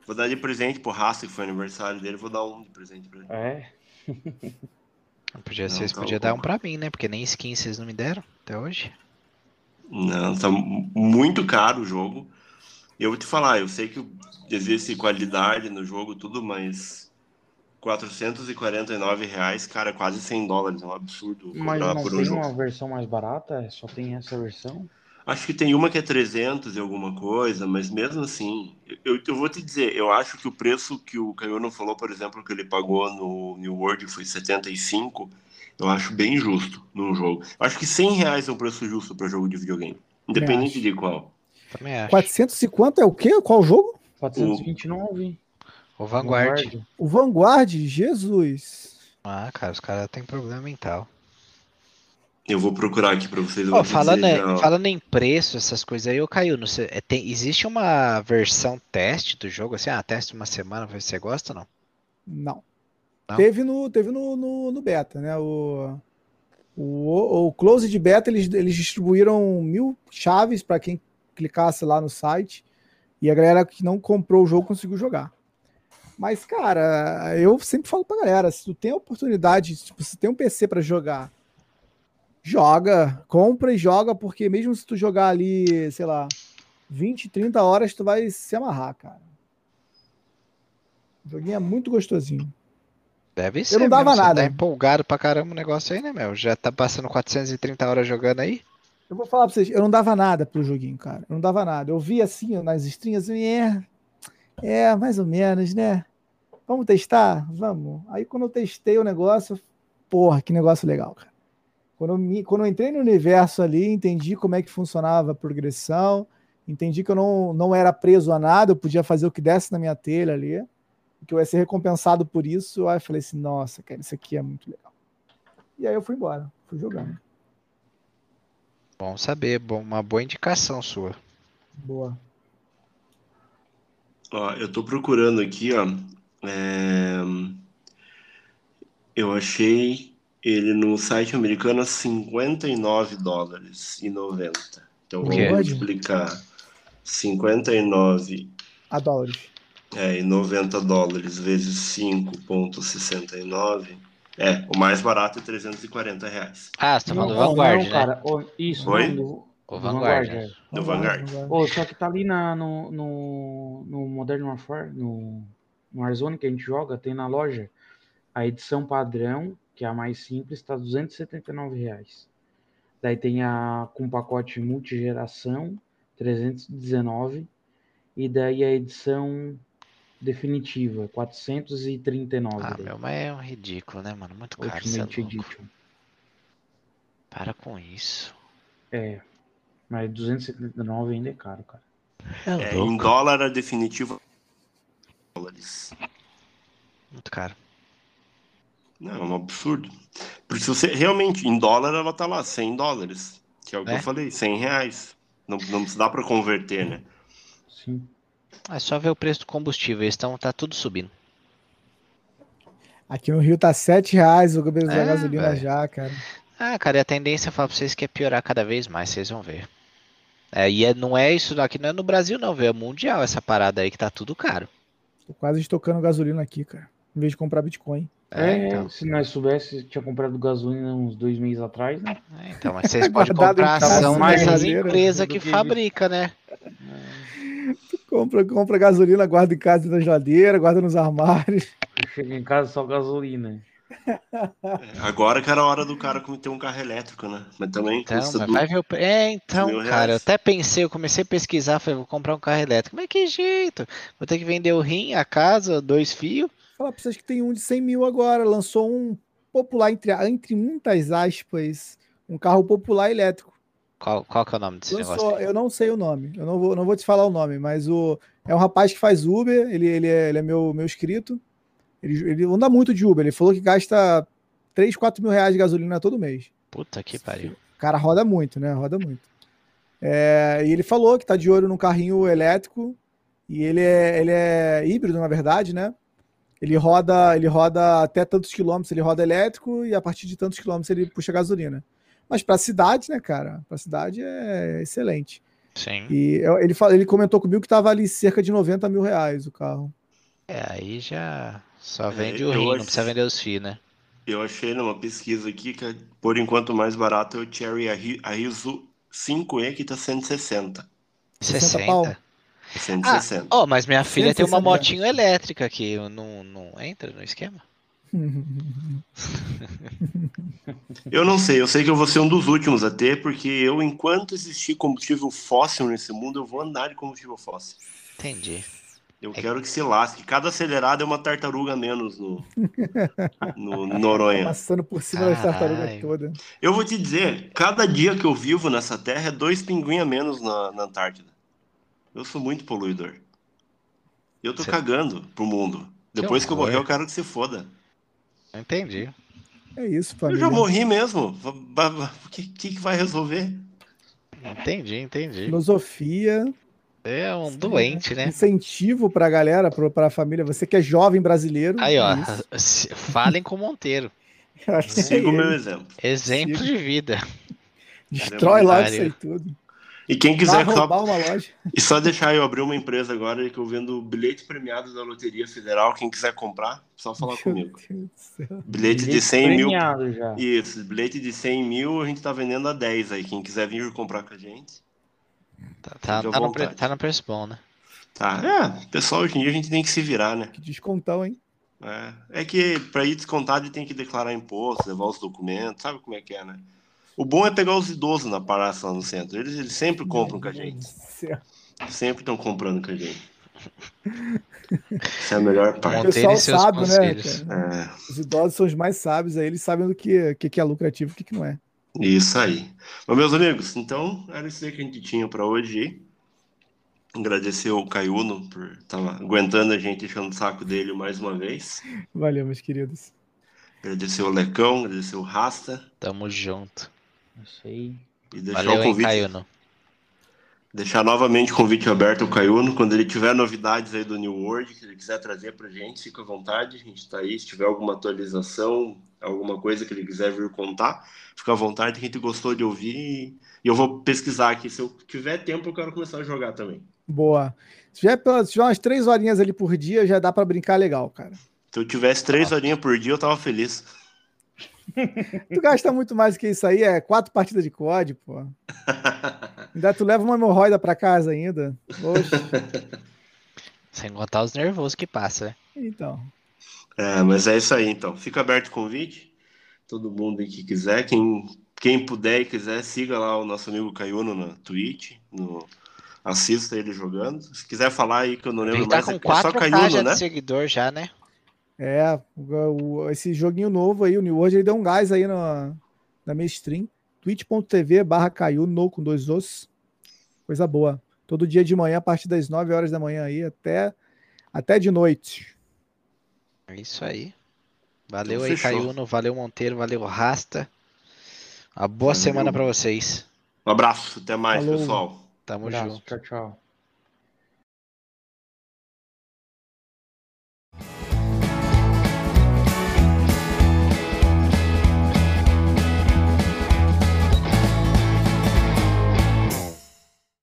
Vou dar de presente pro Rasta, que foi aniversário dele, vou dar um de presente pra ele. É. Podia, Não, vocês tá podiam um dar um pra mim, né? Porque nem skin vocês não me deram até hoje. Não, tá mu- muito caro o jogo. Eu vou te falar, eu sei que existe qualidade no jogo, tudo, mas 449 reais, cara, quase 100 dólares, é um absurdo Mas não por um tem jogo. uma versão mais barata? Só tem essa versão? Acho que tem uma que é 300 e alguma coisa, mas mesmo assim, eu, eu vou te dizer, eu acho que o preço que o não falou, por exemplo, que ele pagou no New World foi 75, eu acho bem justo num jogo. Eu acho que 100 reais é um preço justo para jogo de videogame, independente de qual. Também acho. 450 é o quê? Qual jogo? 429. O Vanguard. O Vanguard, Jesus. Ah, cara, os caras têm problema mental. Eu vou procurar aqui para vocês. te falando, dizer já. falando em preço, essas coisas aí, eu caiu. Não sei, é, tem, existe uma versão teste do jogo, assim, ah, teste uma semana, ver se você gosta ou não? Não. Não? Teve, no, teve no, no, no beta, né? O, o, o Close de beta, eles, eles distribuíram mil chaves para quem clicasse lá no site. E a galera que não comprou o jogo conseguiu jogar. Mas, cara, eu sempre falo pra galera: se tu tem a oportunidade, tipo, se tem um PC para jogar, joga, compra e joga, porque mesmo se tu jogar ali, sei lá, 20, 30 horas, tu vai se amarrar, cara. O joguinho é muito gostosinho. Deve ser. não dava mesmo, você nada. Tá empolgado pra caramba o negócio aí, né, meu? Já tá passando 430 horas jogando aí? Eu vou falar pra vocês, eu não dava nada pro joguinho, cara. Eu não dava nada. Eu vi assim nas streams, e é, é, mais ou menos, né? Vamos testar? Vamos. Aí quando eu testei o negócio, porra, que negócio legal, cara. Quando eu, me, quando eu entrei no universo ali, entendi como é que funcionava a progressão, entendi que eu não, não era preso a nada, eu podia fazer o que desse na minha telha ali, que eu ia ser recompensado por isso. Aí eu falei assim, nossa, cara, isso aqui é muito legal. E aí eu fui embora, fui jogando. Bom saber, bom, uma boa indicação sua. Boa. Ó, eu tô procurando aqui, ó. É, Eu achei ele no site americano a 59 dólares e 90. Então O vamos quê? multiplicar 59 A dólares. é, e 90 dólares vezes 5,69. É, o mais barato é 340 reais. Ah, você tá falando do Vanguard, não, né? cara. Ô, isso, Oi? não, do, O do Vanguard, é. né? Do Vanguard. Ô, só que tá ali na, no, no, no Modern Warfare, no, no Warzone que a gente joga, tem na loja a edição padrão, que é a mais simples, tá 279 reais. Daí tem a com pacote multigeração, 319. E daí a edição definitiva, 439. Ah, daí. meu, mas é um ridículo, né, mano? Muito caro, é Ultimate louco. Edition. Para com isso. É, mas 279 ainda é caro, cara. É, em dólar a definitiva dólares. Muito caro. Não, é um absurdo. Porque se você realmente, em dólar, ela tá lá, 100 dólares. Que é o que É? eu falei, 100 reais. Não, não dá pra converter, né? Sim. É só ver o preço do combustível, eles estão tá tudo subindo. Aqui no Rio tá 7 reais o preço da É, gasolina velho. já, cara. Ah, cara, e a tendência é falar pra vocês que é piorar cada vez mais, vocês vão ver. É, e é- não é isso daqui, não é no Brasil não, viu? É mundial essa parada aí que tá tudo caro. Tô quase estocando gasolina aqui, cara. Em vez de comprar Bitcoin. É, É, então. se nós soubesse, tinha comprado gasolina uns dois meses atrás, né? É, então, mas vocês podem comprar casa, ação mais dessas geladeira, empresas que que- fabrica, né? Compra, compra gasolina, guarda em casa na geladeira, guarda nos armários. Eu chego em casa só gasolina. Agora que era a hora do cara ter um carro elétrico, né? Mas também Então, custa mas vai ver o... pre- É, então, cara, eu reais. até pensei, eu comecei a pesquisar, falei, vou comprar um carro elétrico. Mas que jeito? Vou ter que vender o rim, a casa, dois fios. Falar pra vocês que tem um de 100 mil agora. Lançou um popular, entre, entre muitas aspas, um carro popular elétrico. Qual, qual que é o nome desse negócio? Lançou, eu não sei o nome. Eu não vou, não vou te falar o nome, mas o, é um rapaz que faz Uber. Ele, ele, é, ele é meu, meu inscrito. Ele, ele anda muito de Uber. Ele falou que gasta 3, 4 mil reais de gasolina todo mês. Puta que pariu. O cara roda muito, né? Roda muito. É, e ele falou que tá de olho num carrinho elétrico. E ele é, ele é híbrido, na verdade, né? Ele roda, ele roda até tantos quilômetros, ele roda elétrico e a partir de tantos quilômetros ele puxa gasolina. Mas para cidade, né, cara? Para cidade é excelente. Sim. E ele, ele comentou comigo que tava ali cerca de 90 mil reais o carro. É, aí já só vende É, o rim, não acho- precisa vender os fios, né? Eu achei numa pesquisa aqui que, por enquanto, o mais barato é o Cherry Arizo 5E, que tá 160. 60 pau? 60? 160. Oh, mas minha filha tem uma 160 motinho elétrica aqui, não, não entra no esquema? Eu não sei, eu sei que eu vou ser um dos últimos a ter, porque eu, enquanto existir combustível fóssil nesse mundo, eu vou andar de combustível fóssil. Entendi. Eu quero que se lasque. Cada acelerada é uma tartaruga menos no, no Noronha. Passando por cima das tartarugas Caralho. todas. Eu vou te dizer, cada dia que eu vivo nessa terra é dois pinguins a menos na, na Antártida. Eu sou muito poluidor. Eu tô Cê- cagando pro mundo. Depois que eu horror. morrer, eu quero que se foda. Entendi. É isso, Eu família. já morri mesmo. O que, que, que vai resolver? Entendi, entendi. Filosofia, É um doente, né? incentivo pra galera, pra família. Você que é jovem brasileiro. Aí, ó. é Falem com o Monteiro. Que é Siga o meu exemplo. Exemplo Siga. de vida. Destrói logo Pariu. isso aí tudo. E quem quiser. só- roubar uma loja. E só deixar eu abrir uma empresa agora que eu vendo bilhete premiado da Loteria Federal. Quem quiser comprar, só falar Meu comigo. Deus do céu. Bilhete de Bilhete 100 mil. já. Isso, bilhete de 100 mil a gente tá vendendo a 10 aí. Quem quiser vir comprar com a gente. Tá, tá, tá no, tá no preço bom, né? Tá. É, pessoal, hoje em dia a gente tem que se virar, né? Que descontão, hein? É, é que pra ir descontado tem que declarar imposto, levar os documentos, sabe como é que é, né? O bom é pegar os idosos na praça lá no centro. Eles, eles sempre compram com a Meu gente. Sempre estão comprando com a gente. Essa é a melhor O parte. Monteiro pessoal sabe, né? É, Os idosos são os mais sábios aí, eles sabem do que, que, que é lucrativo e o que, que não é. Isso aí. Mas, meus amigos, então era isso aí que a gente tinha pra hoje. aí. Agradecer ao Caiuno por estar aguentando a gente, enchendo o saco dele mais uma vez. Valeu, meus queridos. Agradecer o Lecão, agradecer o Rasta. Tamo junto. Isso aí. E deixar Valeu, o hein, convite. Caiuno. Deixar novamente o convite aberto ao Caiuno. Quando ele tiver novidades aí do New World, que ele quiser trazer pra gente, fica à vontade. A gente tá aí. Se tiver alguma atualização, alguma coisa que ele quiser vir contar, fica à vontade. A gente gostou de ouvir e eu vou pesquisar aqui. Se eu tiver tempo, eu quero começar a jogar também. Boa. Se tiver, se tiver umas três horinhas ali por dia, já dá pra brincar legal, cara. Se eu tivesse três horinhas por dia, eu tava feliz. Tu gasta muito mais do que isso aí, é quatro partidas de COD, pô. Ainda tu leva uma hemorroida pra casa ainda. Oxe. Sem contar os nervosos que passa, né? Então. É, mas é isso aí, então. Fica aberto o convite. Todo mundo que quiser. Quem, quem puder e quiser, siga lá o nosso amigo Caiuno na Twitch. No... Assista ele jogando. Se quiser falar aí, que eu não lembro Ele tá mais, com é é só 4K Caiuno, já né? de seguidor já, né? É, o- o- esse joguinho novo aí, o New World, ele deu um gás aí na, na minha stream. twitch.tv barra Caiuno com dois ossos. Coisa boa. Todo dia de manhã, a partir das 9 horas da manhã aí, até, até de noite. É isso aí. Valeu Então, aí. Caiuno. Valeu, Monteiro. Valeu, Rasta. Uma boa Valeu. semana pra vocês. Um abraço, até mais, Falou. pessoal. Tamo Abraço. junto. Tchau, tchau.